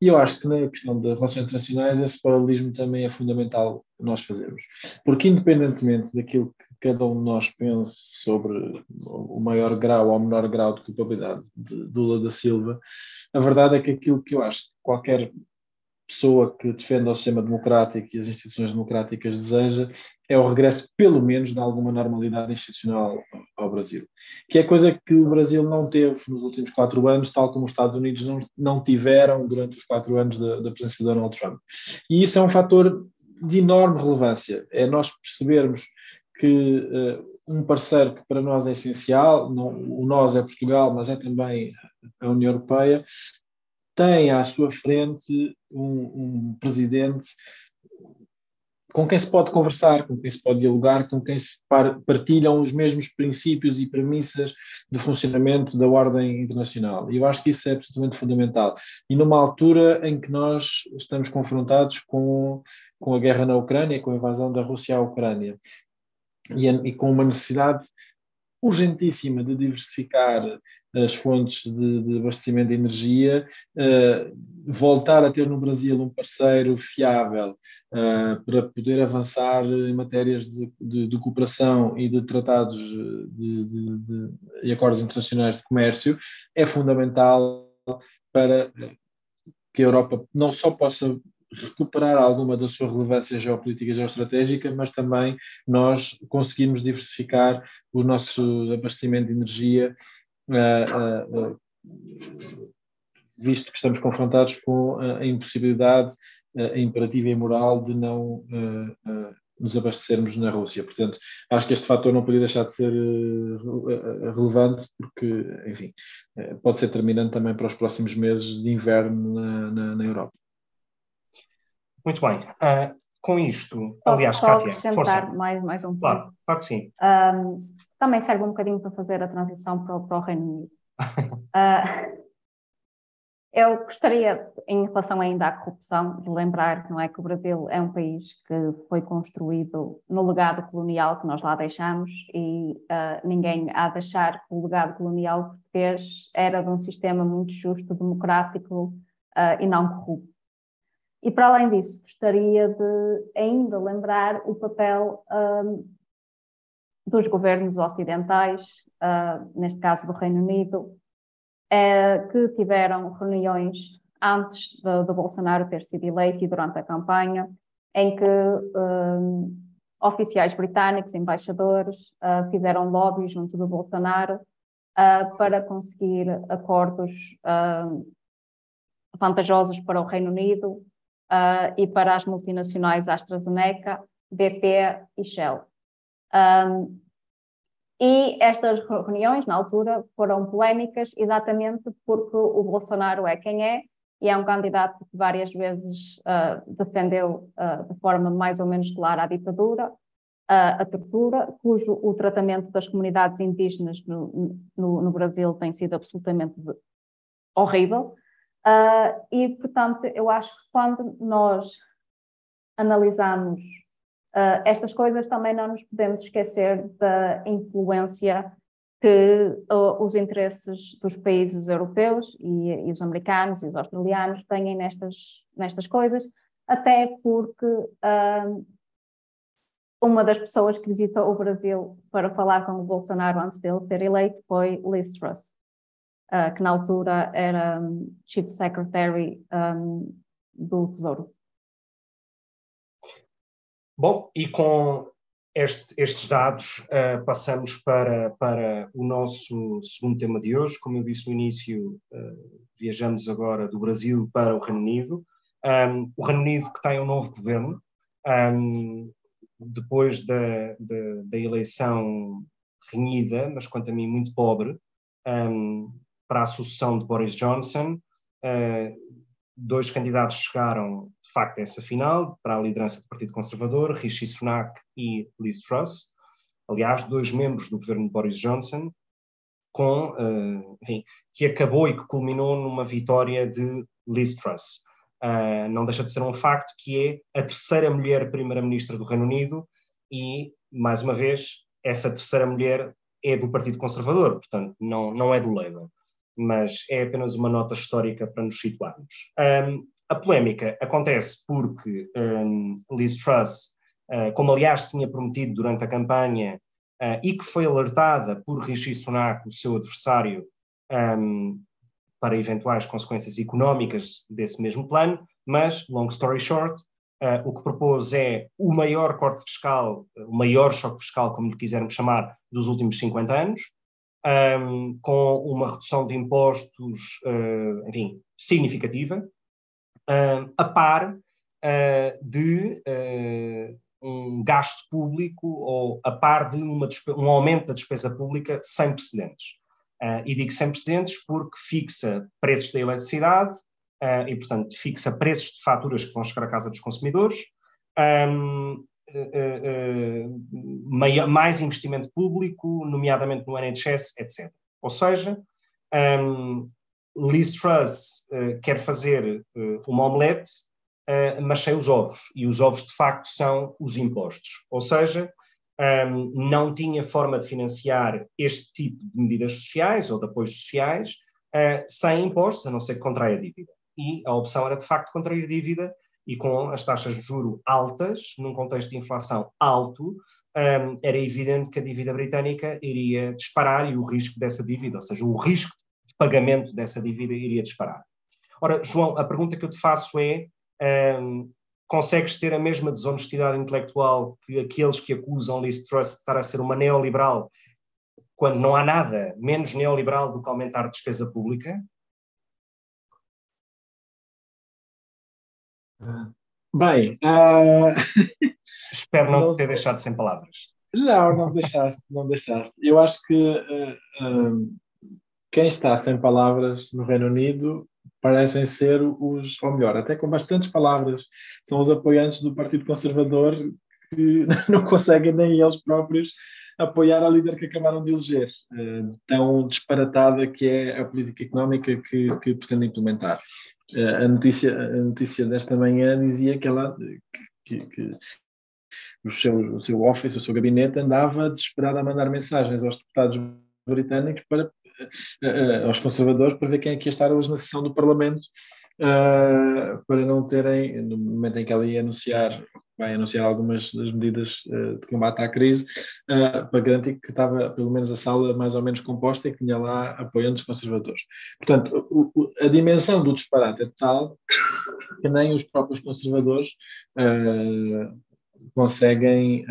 E eu acho que na questão das relações internacionais esse paralelismo também é fundamental nós fazermos. Porque independentemente daquilo que cada um de nós pense sobre o maior grau ou o menor grau de culpabilidade de Lula da Silva, a verdade é que aquilo que eu acho que qualquer pessoa que defenda o sistema democrático e as instituições democráticas deseja é o regresso, pelo menos, de alguma normalidade institucional ao Brasil. Que é coisa que o Brasil não teve nos últimos quatro anos, tal como os Estados Unidos não, não tiveram durante os quatro anos da, da presença de Donald Trump. E isso é um fator de enorme relevância. É nós percebermos que uh, um parceiro que para nós é essencial, não, o nós é Portugal, mas é também a União Europeia, tem à sua frente um, um presidente com quem se pode conversar, com quem se pode dialogar, com quem se partilham os mesmos princípios e premissas de funcionamento da ordem internacional. E eu acho que isso é absolutamente fundamental. E numa altura em que nós estamos confrontados com, com a guerra na Ucrânia, com a invasão da Rússia à Ucrânia, e, e com uma necessidade urgentíssima de diversificar as fontes de, de abastecimento de energia, uh, voltar a ter no Brasil um parceiro fiável uh, para poder avançar em matérias de, de, de cooperação e de tratados e acordos internacionais de comércio, é fundamental para que a Europa não só possa recuperar alguma da sua relevância geopolítica e geoestratégica, mas também nós conseguimos diversificar o nosso abastecimento de energia visto que estamos confrontados com a impossibilidade imperativa e moral de não nos abastecermos na Rússia. Portanto, acho que este fator não podia deixar de ser relevante, porque, enfim, pode ser determinante também para os próximos meses de inverno na, na, na Europa. Muito bem. Uh, com isto, Posso aliás, só Kátia, acrescentar mais, mais um ponto. Claro, claro que sim. Um, também serve um bocadinho para fazer a transição para o, para o Reino Unido. uh, (laughs) (laughs) eu gostaria, em relação ainda à corrupção, de lembrar não é, que o Brasil é um país que foi construído no legado colonial que nós lá deixamos e uh, ninguém há de achar que o legado colonial português era de um sistema muito justo, democrático uh, e não corrupto. E para além disso, gostaria de ainda lembrar o papel um, dos governos ocidentais, uh, neste caso do Reino Unido, é, que tiveram reuniões antes do Bolsonaro ter sido eleito e durante a campanha, em que um, oficiais britânicos, embaixadores, uh, fizeram lobby junto do Bolsonaro uh, para conseguir acordos vantajosos para o Reino Unido e para as multinacionais AstraZeneca, BP e Shell. Um, e estas reuniões, na altura, foram polémicas exatamente porque o Bolsonaro é quem é e é um candidato que várias vezes uh, defendeu uh, de forma mais ou menos clara a ditadura, uh, a tortura, cujo o tratamento das comunidades indígenas no, no, no Brasil tem sido absolutamente horrível. e, portanto, eu acho que quando nós analisamos Uh, estas coisas também não nos podemos esquecer da influência que uh, os interesses dos países europeus e, e, os americanos e os australianos têm nestas, nestas coisas, até porque uh, uma das pessoas que visitou o Brasil para falar com o Bolsonaro antes dele ser eleito foi Liz Truss, que na altura era um, Chief Secretary um, do Tesouro. Bom, e com este, estes dados uh, passamos para, para o nosso segundo tema de hoje. Como eu disse no início, uh, viajamos agora do Brasil para o Reino Unido. Um, o Reino Unido que tem um novo governo, um, depois da, da, da, eleição renhida, mas quanto a mim muito pobre, um, para a sucessão de Boris Johnson. Uh, dois candidatos chegaram, de facto, a essa final, para a liderança do Partido Conservador, Rishi Sunak e Liz Truss. Aliás, dois membros do governo de Boris Johnson, com, uh, enfim, que acabou e que culminou numa vitória de Liz Truss. Uh, não deixa de ser um facto que é a terceira mulher primeira-ministra do Reino Unido e, mais uma vez, essa terceira mulher é do Partido Conservador, portanto, não, não é do Labour mas é apenas uma nota histórica para nos situarmos. Um, a polémica acontece porque um, Liz Truss, uh, como aliás tinha prometido durante a campanha uh, e que foi alertada por Rishi Sunak, o seu adversário, um, para eventuais consequências económicas desse mesmo plano, mas, long story short, uh, o que propôs é o maior corte fiscal, o maior choque fiscal, como lhe quisermos chamar, dos últimos 50 anos, um, com uma redução de impostos, uh, enfim, significativa, uh, a par uh, de uh, um gasto público ou a par de uma, um aumento da despesa pública sem precedentes. E digo sem precedentes porque fixa preços da eletricidade e, portanto, fixa preços de faturas que vão chegar à casa dos consumidores, um, uh, mais investimento público, nomeadamente no NHS, etc. Ou seja, um, Liz Truss uh, quer fazer uh, uma omelete, uh, mas sem os ovos. E os ovos, de facto, são os impostos. Ou seja, um, não tinha forma de financiar este tipo de medidas sociais ou de apoios sociais sem impostos, a não ser que contraia dívida. E a opção era, de facto, contrair dívida e com as taxas de juro altas, num contexto de inflação alto, um, era evidente que a dívida britânica iria disparar e o risco dessa dívida, ou seja, o risco de pagamento dessa dívida iria disparar. Ora, João, a pergunta que eu te faço é: um, consegues ter a mesma desonestidade intelectual que aqueles que acusam Liz Truss de estar a ser uma neoliberal, quando não há nada menos neoliberal do que aumentar a despesa pública? Bem, uh... (laughs) espero não, não ter deixado sem palavras. Não, não deixaste, não deixaste. Eu acho que uh, quem está sem palavras no Reino Unido parecem ser os, ou melhor, até com bastantes palavras, são os apoiantes do Partido Conservador que (laughs) não conseguem nem eles próprios apoiar a líder que acabaram de eleger, tão disparatada que é a política económica que, que pretende implementar. Uh, a, notícia, a notícia desta manhã dizia que ela que, que o, seu, o seu office, o seu gabinete andava desesperado a mandar mensagens aos deputados britânicos para uh, aos conservadores para ver quem é que ia estar hoje na sessão do Parlamento uh, para não terem, no momento em que ela ia anunciar, vai anunciar algumas das medidas uh, de combate à crise, uh, para garantir que estava pelo menos a sala mais ou menos composta e que tinha lá apoiantes conservadores. Portanto, o, o, a dimensão do disparate é tal que nem os próprios conservadores conseguem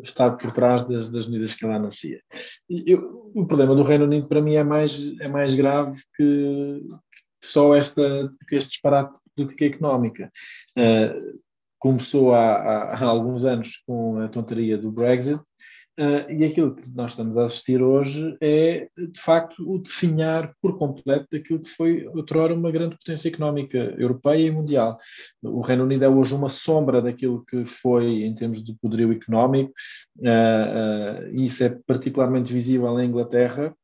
estar por trás das, das, medidas que ela anuncia. Eu, o problema do Reino Unido para mim é mais, é mais grave que, só esta, este disparate de política económica. Uh, começou há, há, há, alguns anos com a tonteria do Brexit, uh, e aquilo que nós estamos a assistir hoje é, de facto, o definhar por completo daquilo que foi outrora uma grande potência económica europeia e mundial. O Reino Unido é hoje uma sombra daquilo que foi em termos de poderio económico, uh, isso é particularmente visível na Inglaterra,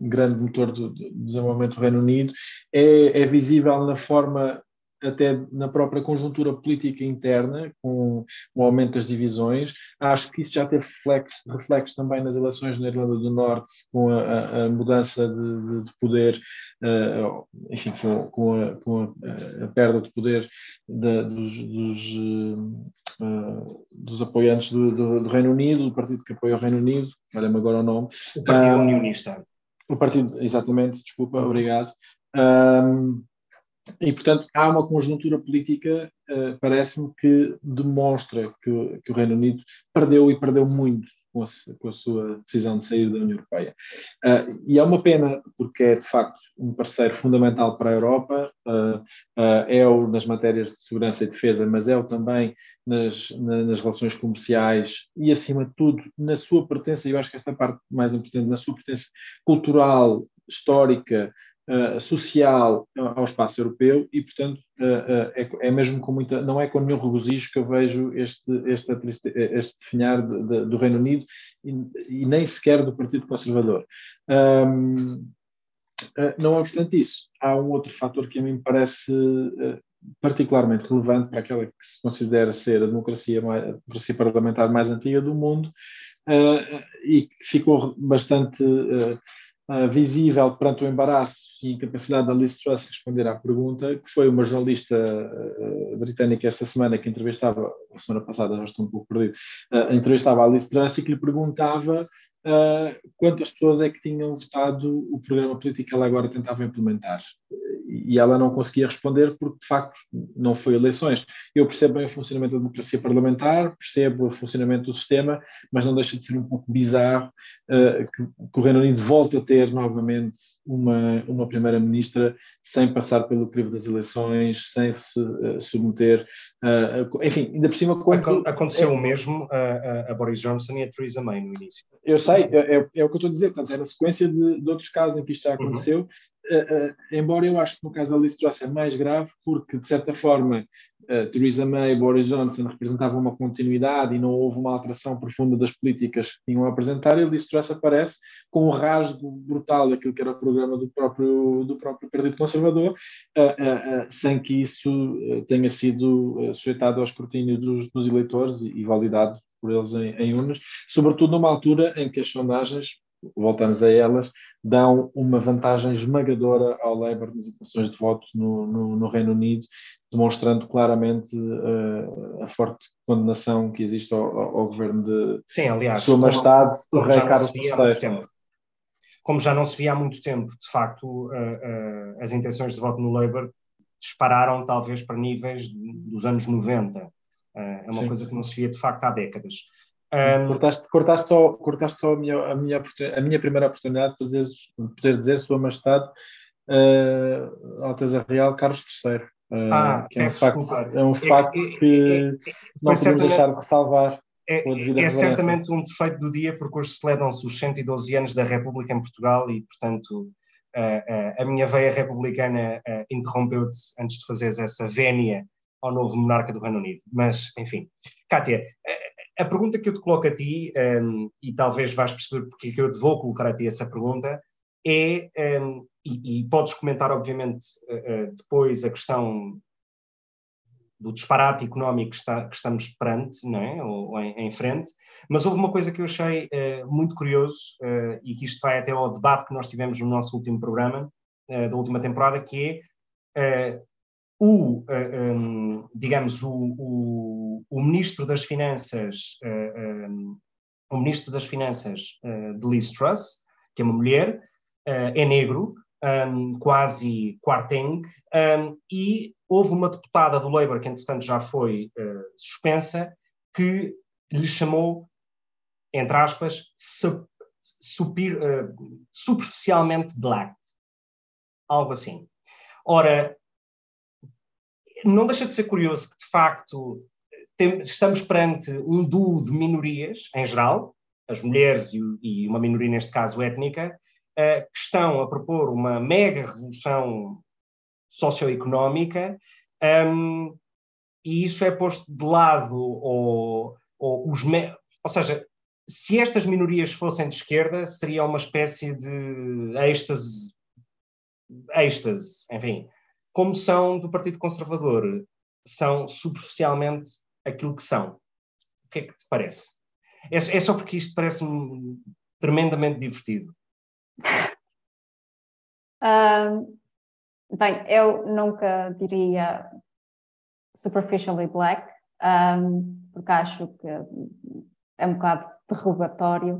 grande motor do, do, desenvolvimento do Reino Unido, é, é visível na forma até na própria conjuntura política interna, com o aumento das divisões. Acho que isso já teve reflexo, reflexo também nas eleições na Irlanda do Norte, com a, a mudança de, de poder, uh, enfim, com, com, a, com a, a, perda de poder de, dos, dos, uh, dos, apoiantes do, do, do, Reino Unido, do partido que apoia o Reino Unido, olha-me agora o nome. O Partido um, Unionista. O partido, exatamente, desculpa, obrigado. Um, e, portanto, há uma conjuntura política, uh, parece-me, que demonstra que, que, o Reino Unido perdeu e perdeu muito com a, com a sua decisão de sair da União Europeia. Uh, e é uma pena, porque é, de facto, um parceiro fundamental para a Europa, uh, é o nas matérias de segurança e defesa, mas é o também nas, na, nas relações comerciais e, acima de tudo, na sua pertença, e eu acho que esta parte mais importante, na sua pertença cultural, histórica, uh, social ao espaço europeu e, portanto, uh, é, é, mesmo com muita, não é com nenhum regozijo que eu vejo este, este, este definhar de, de, do Reino Unido e, e, nem sequer do Partido Conservador. Um, não obstante isso, há um outro fator que a mim parece particularmente relevante para aquela que se considera ser a democracia, mais, a democracia parlamentar mais antiga do mundo uh, e que ficou bastante uh, uh, visível perante o embaraço e incapacidade da Liz Truss responder à pergunta, que foi uma jornalista uh, britânica esta semana que entrevistava, a semana passada já estou um pouco perdido, uh, entrevistava a Liz Truss e que lhe perguntava quantas pessoas é que tinham votado o programa político que ela agora tentava implementar e ela não conseguia responder porque, de facto, não foi eleições. Eu percebo bem o funcionamento da democracia parlamentar, percebo o funcionamento do sistema, mas não deixa de ser um pouco bizarro uh, que, que, o Reino Unido volte a ter novamente uma, uma primeira-ministra sem passar pelo crivo das eleições, sem se uh, submeter, uh, enfim, ainda por cima... Quando, Aconteceu é, o mesmo a, a, Boris Johnson e a Theresa May no início. Eu sei, é, é, é o que eu estou a dizer, portanto, é na sequência de, de outros casos em que isto já uhum. aconteceu, uhum Uh, uh, embora eu acho que no caso da Liz Truss é mais grave, porque de certa forma uh, Theresa May e Boris Johnson representavam uma continuidade e não houve uma alteração profunda das políticas que tinham a apresentar, e a Liz Truss aparece com um rasgo brutal daquilo que era o programa do próprio, do próprio Partido Conservador, sem que isso tenha sido sujeitado ao escrutínio dos, dos eleitores e, e, validado por eles em, em urnas, sobretudo numa altura em que as sondagens voltamos a elas, dão uma vantagem esmagadora ao Labour nas intenções de voto no, no, no Reino Unido, demonstrando claramente uh, a forte condenação que existe ao, ao governo de Sim, aliás, Sua Majestade, como, como Rei Carlos III. Como já não se via há muito tempo, de facto, uh, uh, as intenções de voto no Labour dispararam talvez para níveis dos anos 90. é uma Sim. coisa que não se via de facto há décadas. Um, cortaste, cortaste, só, cortaste só a, minha, a, minha, a minha primeira oportunidade de poder, poder dizer Sua Majestade uh, Alteza Real Carlos III. Uh, ah, que é um facto, é um facto é, que, é, é, não podemos deixar de salvar. É, é certamente um defeito do dia, porque hoje celebram-se os 112 anos da República em Portugal e, portanto, uh, a minha veia republicana interrompeu-te antes de fazeres essa vénia ao novo monarca do Reino Unido. Mas, enfim. Kátia, a pergunta que eu te coloco a ti, um, e talvez vais perceber porque é que eu te vou colocar a ti essa pergunta, é, um, e, e, podes comentar, obviamente, uh, uh, depois a questão do disparate económico que, está, que estamos perante, não é? ou, ou em, em, frente, mas houve uma coisa que eu achei uh, muito curioso, e que isto vai até ao debate que nós tivemos no nosso último programa, da última temporada, que é o, uh, eh, um, digamos, o, o, o, Ministro das Finanças, uh, eh, um, o Ministro das Finanças uh, de Liz Truss, que é uma mulher, é negro, um, quase quarteng, e houve uma deputada do Labour, que entretanto já foi suspensa, que lhe chamou, entre aspas, super, superficialmente black. Algo assim. Ora, não deixa de ser curioso que, de facto, estamos perante um duo de minorias, em geral, as mulheres e, e uma minoria, neste caso, étnica, uh, que estão a propor uma mega revolução socioeconómica, um, e isso é posto de lado, ou, ou, os ou seja, se estas minorias fossem de esquerda, seria uma espécie de êxtase, êxtase enfim, como são do Partido Conservador, são superficialmente aquilo que são. O que é que te parece? É, é só porque isto parece-me tremendamente divertido. (laughs) Bem, eu nunca diria superficially black, um, porque acho que é um bocado derrogatório,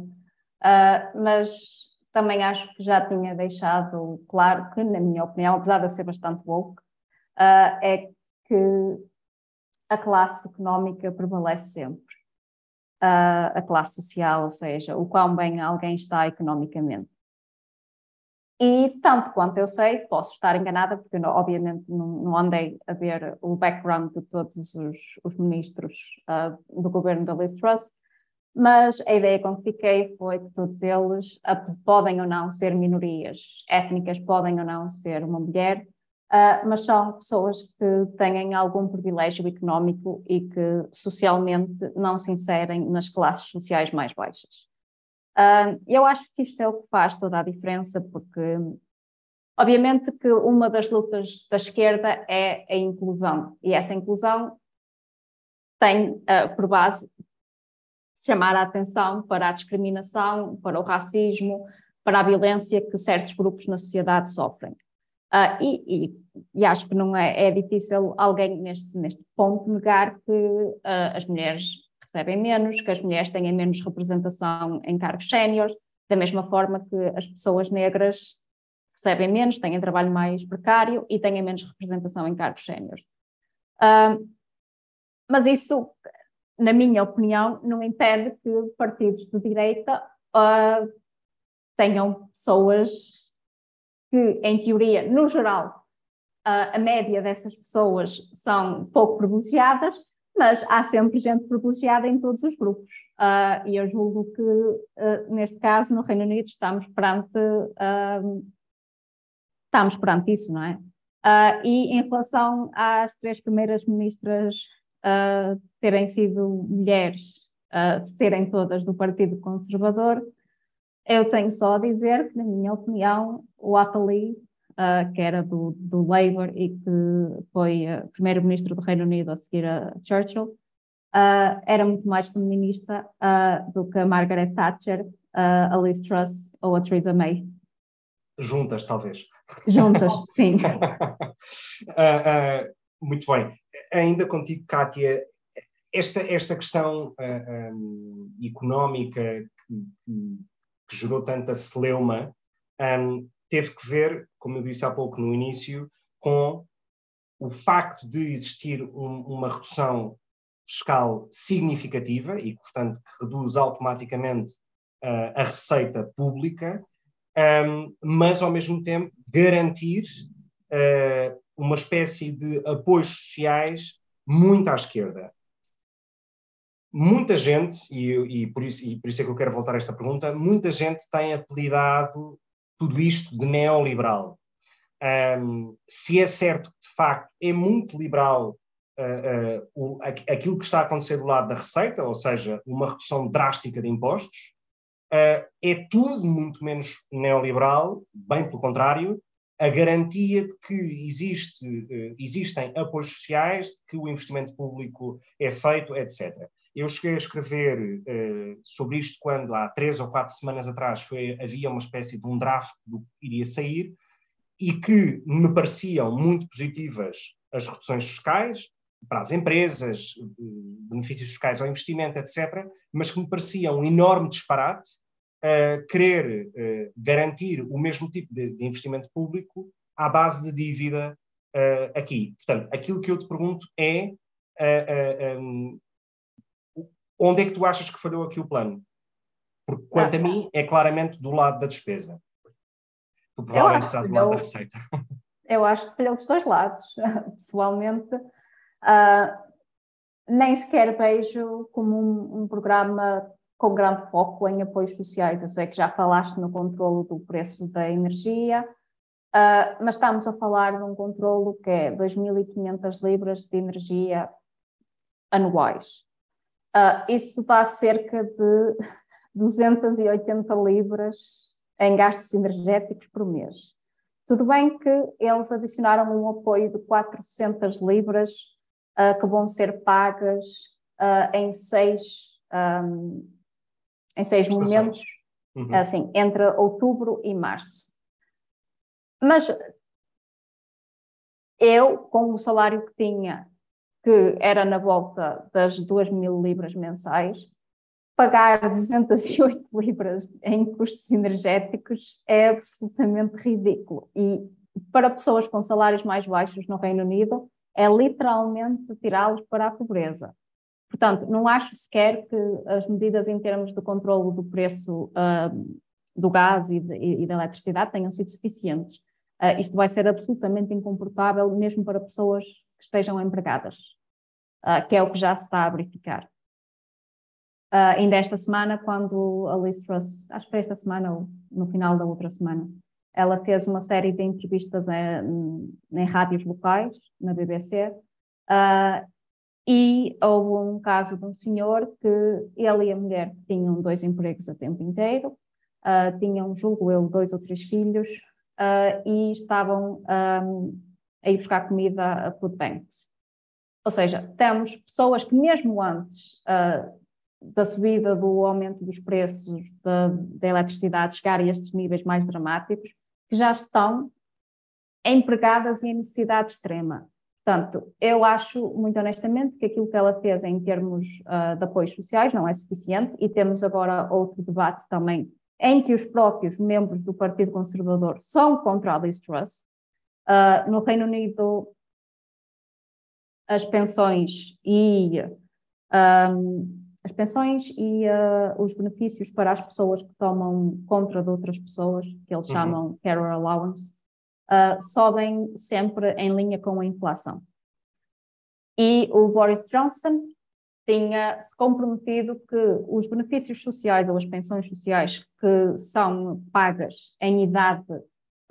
uh, mas também acho que já tinha deixado claro que, na minha opinião, apesar de eu ser bastante woke, uh, é que a classe económica prevalece sempre. Uh, a classe social, ou seja, o quão bem alguém está economicamente. E tanto quanto eu sei, posso estar enganada, porque eu, obviamente não, não, andei a ver o background de todos os, os ministros uh, do governo da Liz Truss, mas a ideia com que fiquei foi que todos eles podem ou não ser minorias étnicas, podem ou não ser uma mulher, uh, mas são pessoas que têm algum privilégio económico e que socialmente não se inserem nas classes sociais mais baixas. Uh, eu acho que isto é o que faz toda a diferença, porque obviamente que uma das lutas da esquerda é a inclusão, e essa inclusão tem uh, por base chamar a atenção para a discriminação, para o racismo, para a violência que certos grupos na sociedade sofrem. Uh, e, e, e, acho que não é, é difícil alguém neste, neste ponto negar que uh, as mulheres recebem menos, que as mulheres têm menos representação em cargos séniores, da mesma forma que as pessoas negras recebem menos, têm trabalho mais precário e têm menos representação em cargos séniores. Uh, mas isso, na minha opinião, não impede que partidos de direita tenham pessoas que, em teoria, no geral, a média dessas pessoas são pouco privilegiadas, mas há sempre gente privilegiada em todos os grupos. Uh, e eu julgo que, uh, neste caso, no Reino Unido, estamos perante, uh, estamos perante isso, não é? e em relação às três primeiras ministras terem sido mulheres, serem todas do Partido Conservador, eu tenho só a dizer que, na minha opinião, o Attlee, uh, que era do, do Labour e que foi uh, primeiro-ministro do Reino Unido a seguir a Churchill, uh, era muito mais feminista do que a Margaret Thatcher, a Liz Truss ou a Theresa May. Juntas, talvez. Juntas, (laughs) sim. muito bem. Ainda contigo, Kátia, esta, esta questão um, económica que, que gerou tanta celeuma, um, teve que ver, como eu disse há pouco no início, com o facto de existir um, uma redução fiscal significativa e, portanto, que reduz automaticamente uh, a receita pública, mas, ao mesmo tempo, garantir uh, uma espécie de apoios sociais muito à esquerda muita gente, e, e, por isso, e por isso é que eu quero voltar a esta pergunta, muita gente tem apelidado tudo isto de neoliberal. Um, se é certo que, de facto, é muito liberal uh, uh, o, aquilo que está a acontecer do lado da receita, ou seja, uma redução drástica de impostos, uh, é tudo muito menos neoliberal, bem pelo contrário, a garantia de que existe, existem apoios sociais, de que o investimento público é feito, etc. Eu cheguei a escrever uh, sobre isto quando, há três ou quatro semanas atrás, foi, havia uma espécie de um draft do que iria sair e que me pareciam muito positivas as reduções fiscais para as empresas, benefícios fiscais ao investimento, etc., mas que me parecia um enorme disparate uh, querer uh, garantir o mesmo tipo de, de, investimento público à base de dívida uh, aqui. Portanto, aquilo que eu te pergunto é um, Onde é que tu achas que falhou aqui o plano? Porque, quanto ah, a mim, é claramente do lado da despesa. Tu provavelmente está do lado da receita. (laughs) Eu acho que falhou dos dois lados, (laughs) pessoalmente. Uh, nem sequer vejo como um, um, programa com grande foco em apoios sociais. Eu sei que já falaste no controlo do preço da energia, uh, mas estamos a falar de um controlo que é 2.500 libras de energia anuais. Uh, isso dá cerca de 280 libras em gastos energéticos por mês. Tudo bem que eles adicionaram um apoio de 400 libras uh, que vão ser pagas uh, em seis, um, em seis momentos, uhum. assim, entre outubro e março. Mas eu, com o salário que tinha que era na volta das 2 mil libras mensais, pagar 208 (laughs) libras em custos energéticos é absolutamente ridículo. E para pessoas com salários mais baixos no Reino Unido, é literalmente tirá-los para a pobreza. Portanto, não acho sequer que as medidas em termos de controle do preço uh, do gás e, de, e, da eletricidade tenham sido suficientes. Uh, isto vai ser absolutamente incomportável, mesmo para pessoas que estejam empregadas, uh, que é o que já se está a verificar. Uh, ainda esta semana, quando a Liz Truss, acho que foi esta semana ou no final da outra semana, ela fez uma série de entrevistas em, em rádios locais, na BBC, uh, e houve um caso de um senhor que ele e a mulher tinham dois empregos a tempo inteiro, uh, tinham, julgo eu, dois ou três filhos, e estavam um, a ir buscar comida a food banks. Ou seja, temos pessoas que mesmo antes uh, da subida do aumento dos preços da, da eletricidade chegar a estes níveis mais dramáticos, que já estão empregadas em necessidade extrema. Portanto, eu acho, muito honestamente, que aquilo que ela fez em termos uh, de apoios sociais não é suficiente e temos agora outro debate também em que os próprios membros do Partido Conservador são contra a Liz Truss. Uh, no Reino Unido, as pensões e um, as pensões e uh, os benefícios para as pessoas que tomam contra de outras pessoas, que eles uhum. chamam care allowance, uh, sobem sempre em linha com a inflação. E o Boris Johnson tinha se comprometido que os benefícios sociais ou as pensões sociais que são pagas em idade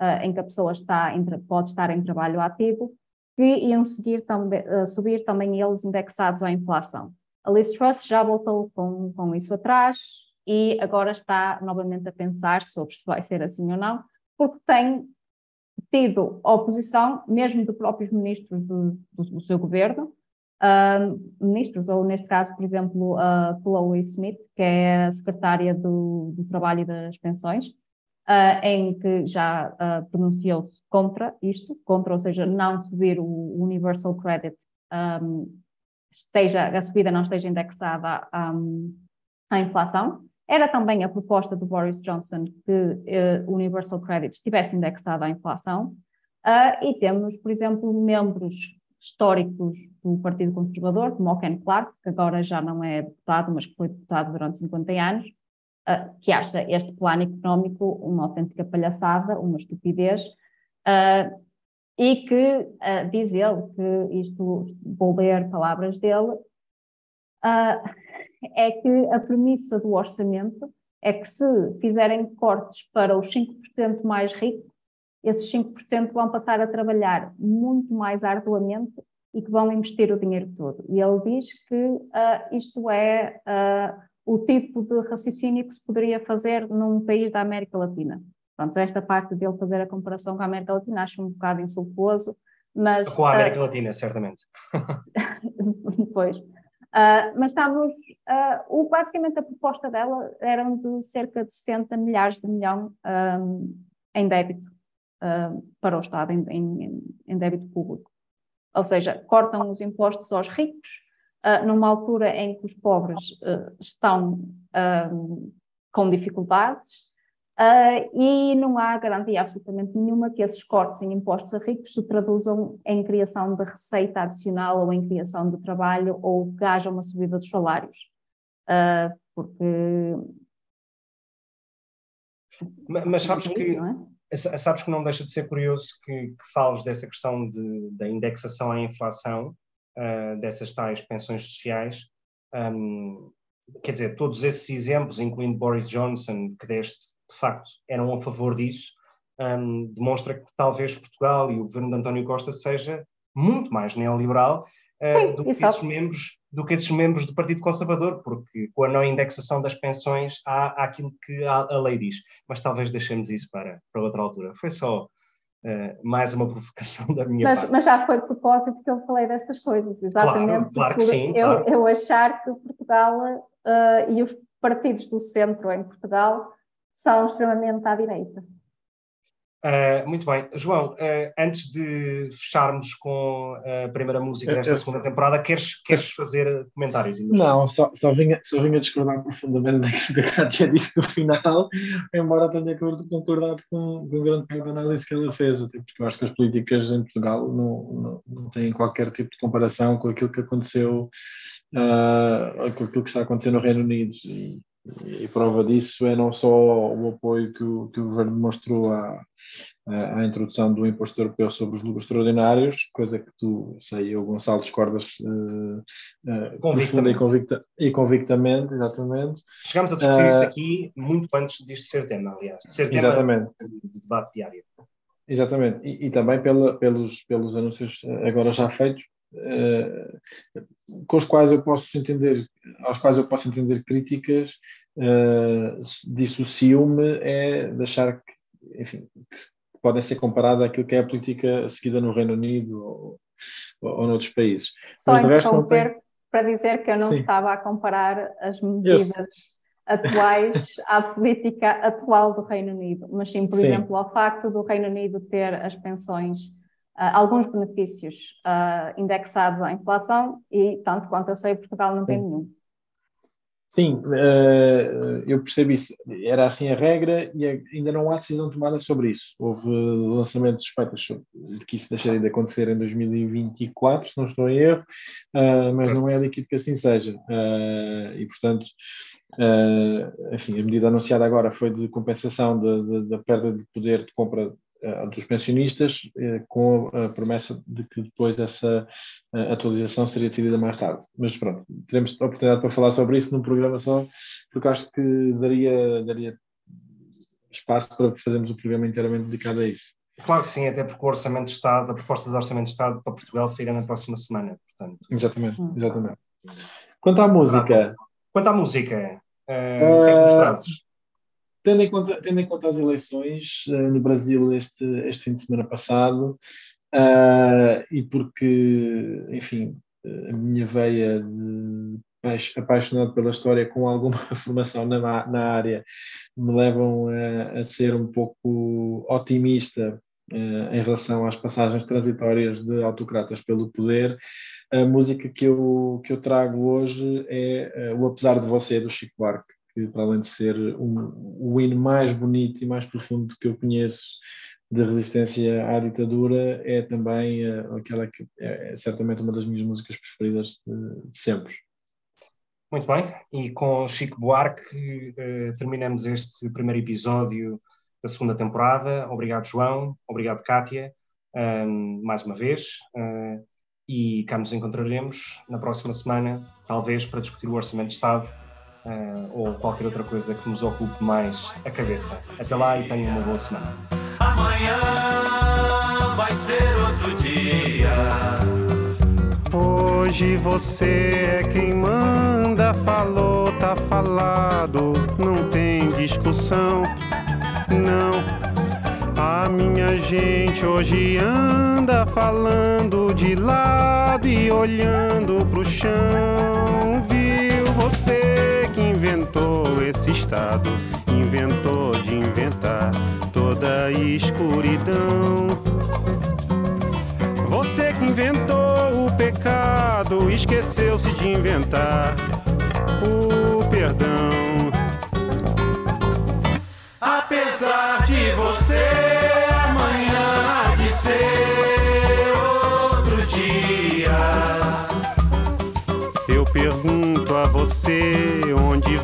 uh, em que a pessoa está em, pode estar em trabalho ativo, que iam seguir também, subir também eles indexados à inflação. A Liz Truss já voltou com, com isso atrás e agora está novamente a pensar sobre se vai ser assim ou não, porque tem tido oposição, mesmo de próprios ministros do, do, do seu governo, uh, ministros, ou neste caso, por exemplo, a uh, Chloe Smith, que é a secretária do, do Trabalho e das Pensões, uh, em que já uh, pronunciou-se contra isto, contra, ou seja, não subir o Universal Credit um, esteja, a subida não esteja indexada um, à inflação. Era também a proposta do Boris Johnson que uh, o Universal Credit estivesse indexado à inflação. Uh, e temos, por exemplo, membros históricos do Partido Conservador, como o Ken Clark, que agora já não é deputado, mas que foi deputado durante 50 anos, uh, que acha este plano económico uma autêntica palhaçada, uma estupidez, uh, e que uh, diz ele que isto, vou ler palavras dele, uh, é que a premissa do orçamento é que se fizerem cortes para os 5% mais ricos, esses 5% vão passar a trabalhar muito mais arduamente e que vão investir o dinheiro todo. E ele diz que uh, isto é o tipo de raciocínio que se poderia fazer num país da América Latina. Pronto, esta parte dele fazer a comparação com a América Latina acho um bocado insultuoso, mas... Com a América uh, Latina, certamente. (laughs) pois. Uh, mas estávamos, uh, o, basicamente a proposta dela era de cerca de 70 milhares de milhão um, em débito para o Estado, em, em, em, débito público. Ou seja, cortam os impostos aos ricos, numa altura em que os pobres estão com dificuldades, Uh, e não há garantia absolutamente nenhuma que esses cortes em impostos a ricos se traduzam em criação de receita adicional ou em criação de trabalho ou que haja uma subida dos salários. Uh, porque. Mas, mas sabes que. É? Sabes que não deixa de ser curioso que, que fales dessa questão de, da indexação à inflação, uh, dessas tais pensões sociais, um, quer dizer, todos esses exemplos, incluindo Boris Johnson, que deste de facto eram a favor disso, um, demonstra que talvez Portugal e o governo de António Costa seja muito mais neoliberal uh, Sim, do, que esses membros, do que esses membros do Partido Conservador, porque com a não indexação das pensões há, há aquilo que a, a, lei diz. Mas talvez deixemos isso para, para outra altura. Foi só uh, mais uma provocação da minha mas, parte. Mas já foi de propósito que eu falei destas coisas, exatamente. Claro, claro que sim. Eu, claro. eu achar que Portugal uh, e os partidos do centro em Portugal são extremamente à direita. Uh, muito bem. João, uh, antes de fecharmos com a primeira música desta segunda temporada, queres, queres fazer comentários? Não, só, só, vinha, só vinha discordar profundamente daquilo que a Cátia disse no final, embora tenha concordado com, com grande parte da análise que ela fez, porque eu acho que as políticas em Portugal não, não, não têm qualquer tipo de comparação com aquilo que aconteceu, uh, com aquilo que está acontecendo no Reino Unido. E, e prova disso é não só o apoio que o, que o governo demonstrou à, à, introdução do imposto europeu sobre os lucros extraordinários, coisa que tu, sei, eu, Gonçalo, discordas uh, uh, convictamente. E, convicta, e convictamente, exatamente. Chegámos a discutir uh, isso aqui muito antes disto ser tema, aliás, de ser tema exatamente. De, de debate diário. Exatamente, e, e também pela, pelos, pelos anúncios agora já feitos, uh, com os quais eu posso entender, aos quais eu posso entender críticas, uh, dissocio-me é de achar que, enfim, que podem ser comparadas àquilo que é a política seguida no Reino Unido ou, ou noutros países. Só Mas de resto não tem... para dizer que eu não Sim. estava a comparar as medidas atuais à política atual do Reino Unido, mas sim, por sim. exemplo, ao facto do Reino Unido ter as pensões alguns benefícios uh, indexados à inflação e, tanto quanto eu sei, Portugal não tem Sim. nenhum. Sim, uh, eu percebi isso. Era assim a regra e ainda não há decisão tomada sobre isso. Houve lançamento de suspeitas de que isso deixaria de acontecer em 2024, se não estou em erro, mas certo. não é líquido que assim seja. e, portanto, enfim, a medida anunciada agora foi de compensação da perda de poder de compra dos pensionistas, eh, com a promessa de que depois essa eh, atualização seria decidida mais tarde. Mas pronto, teremos oportunidade para falar sobre isso num programa só, porque acho que daria, daria espaço para fazermos um programa inteiramente dedicado a isso. Claro que sim, até porque o Orçamento de Estado, a proposta de Orçamento de Estado para Portugal sairá na próxima semana. Portanto. Exatamente, exatamente. Quanto à música. Quanto à música, uh, o que é que nos trazes? Tendo em conta, tendo em conta as eleições uh, no Brasil este, este fim de semana passado, uh, e porque, enfim, a minha veia de apaixonado pela história com alguma (laughs) formação na, na área me levam a, a ser um pouco otimista uh, em relação às passagens transitórias de autocratas pelo poder. A música que eu, que eu trago hoje é uh, o Apesar de Você, do Chico Buarque que para além de ser um, o hino mais bonito e mais profundo que eu conheço de resistência à ditadura, é também uh, aquela que é, é, certamente uma das minhas músicas preferidas de, de sempre. Muito bem, e com Chico Buarque uh, terminamos este primeiro episódio da segunda temporada. Obrigado, João. Obrigado, Kátia, um, mais uma vez. Uh, e cá nos encontraremos na próxima semana, talvez para discutir o Orçamento de Estado uh, ou qualquer outra coisa que nos ocupe mais a cabeça. Até lá e tenham uma boa semana. Amanhã vai ser outro dia. Hoje você é quem manda, falou, tá falado, não tem discussão, não. A minha gente hoje anda falando de lado e olhando pro chão. Viu você? Esse estado, inventou de inventar toda a escuridão. Você que inventou o pecado, esqueceu-se de inventar o perdão. Apesar de você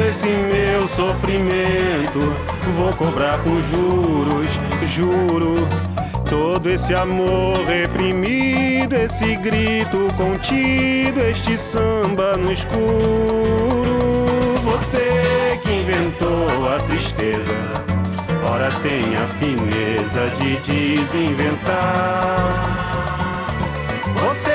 esse meu sofrimento vou cobrar com juros, juro. Todo esse amor reprimido, esse grito contido, este samba no escuro. Você que inventou a tristeza, ora tem a fineza de desinventar.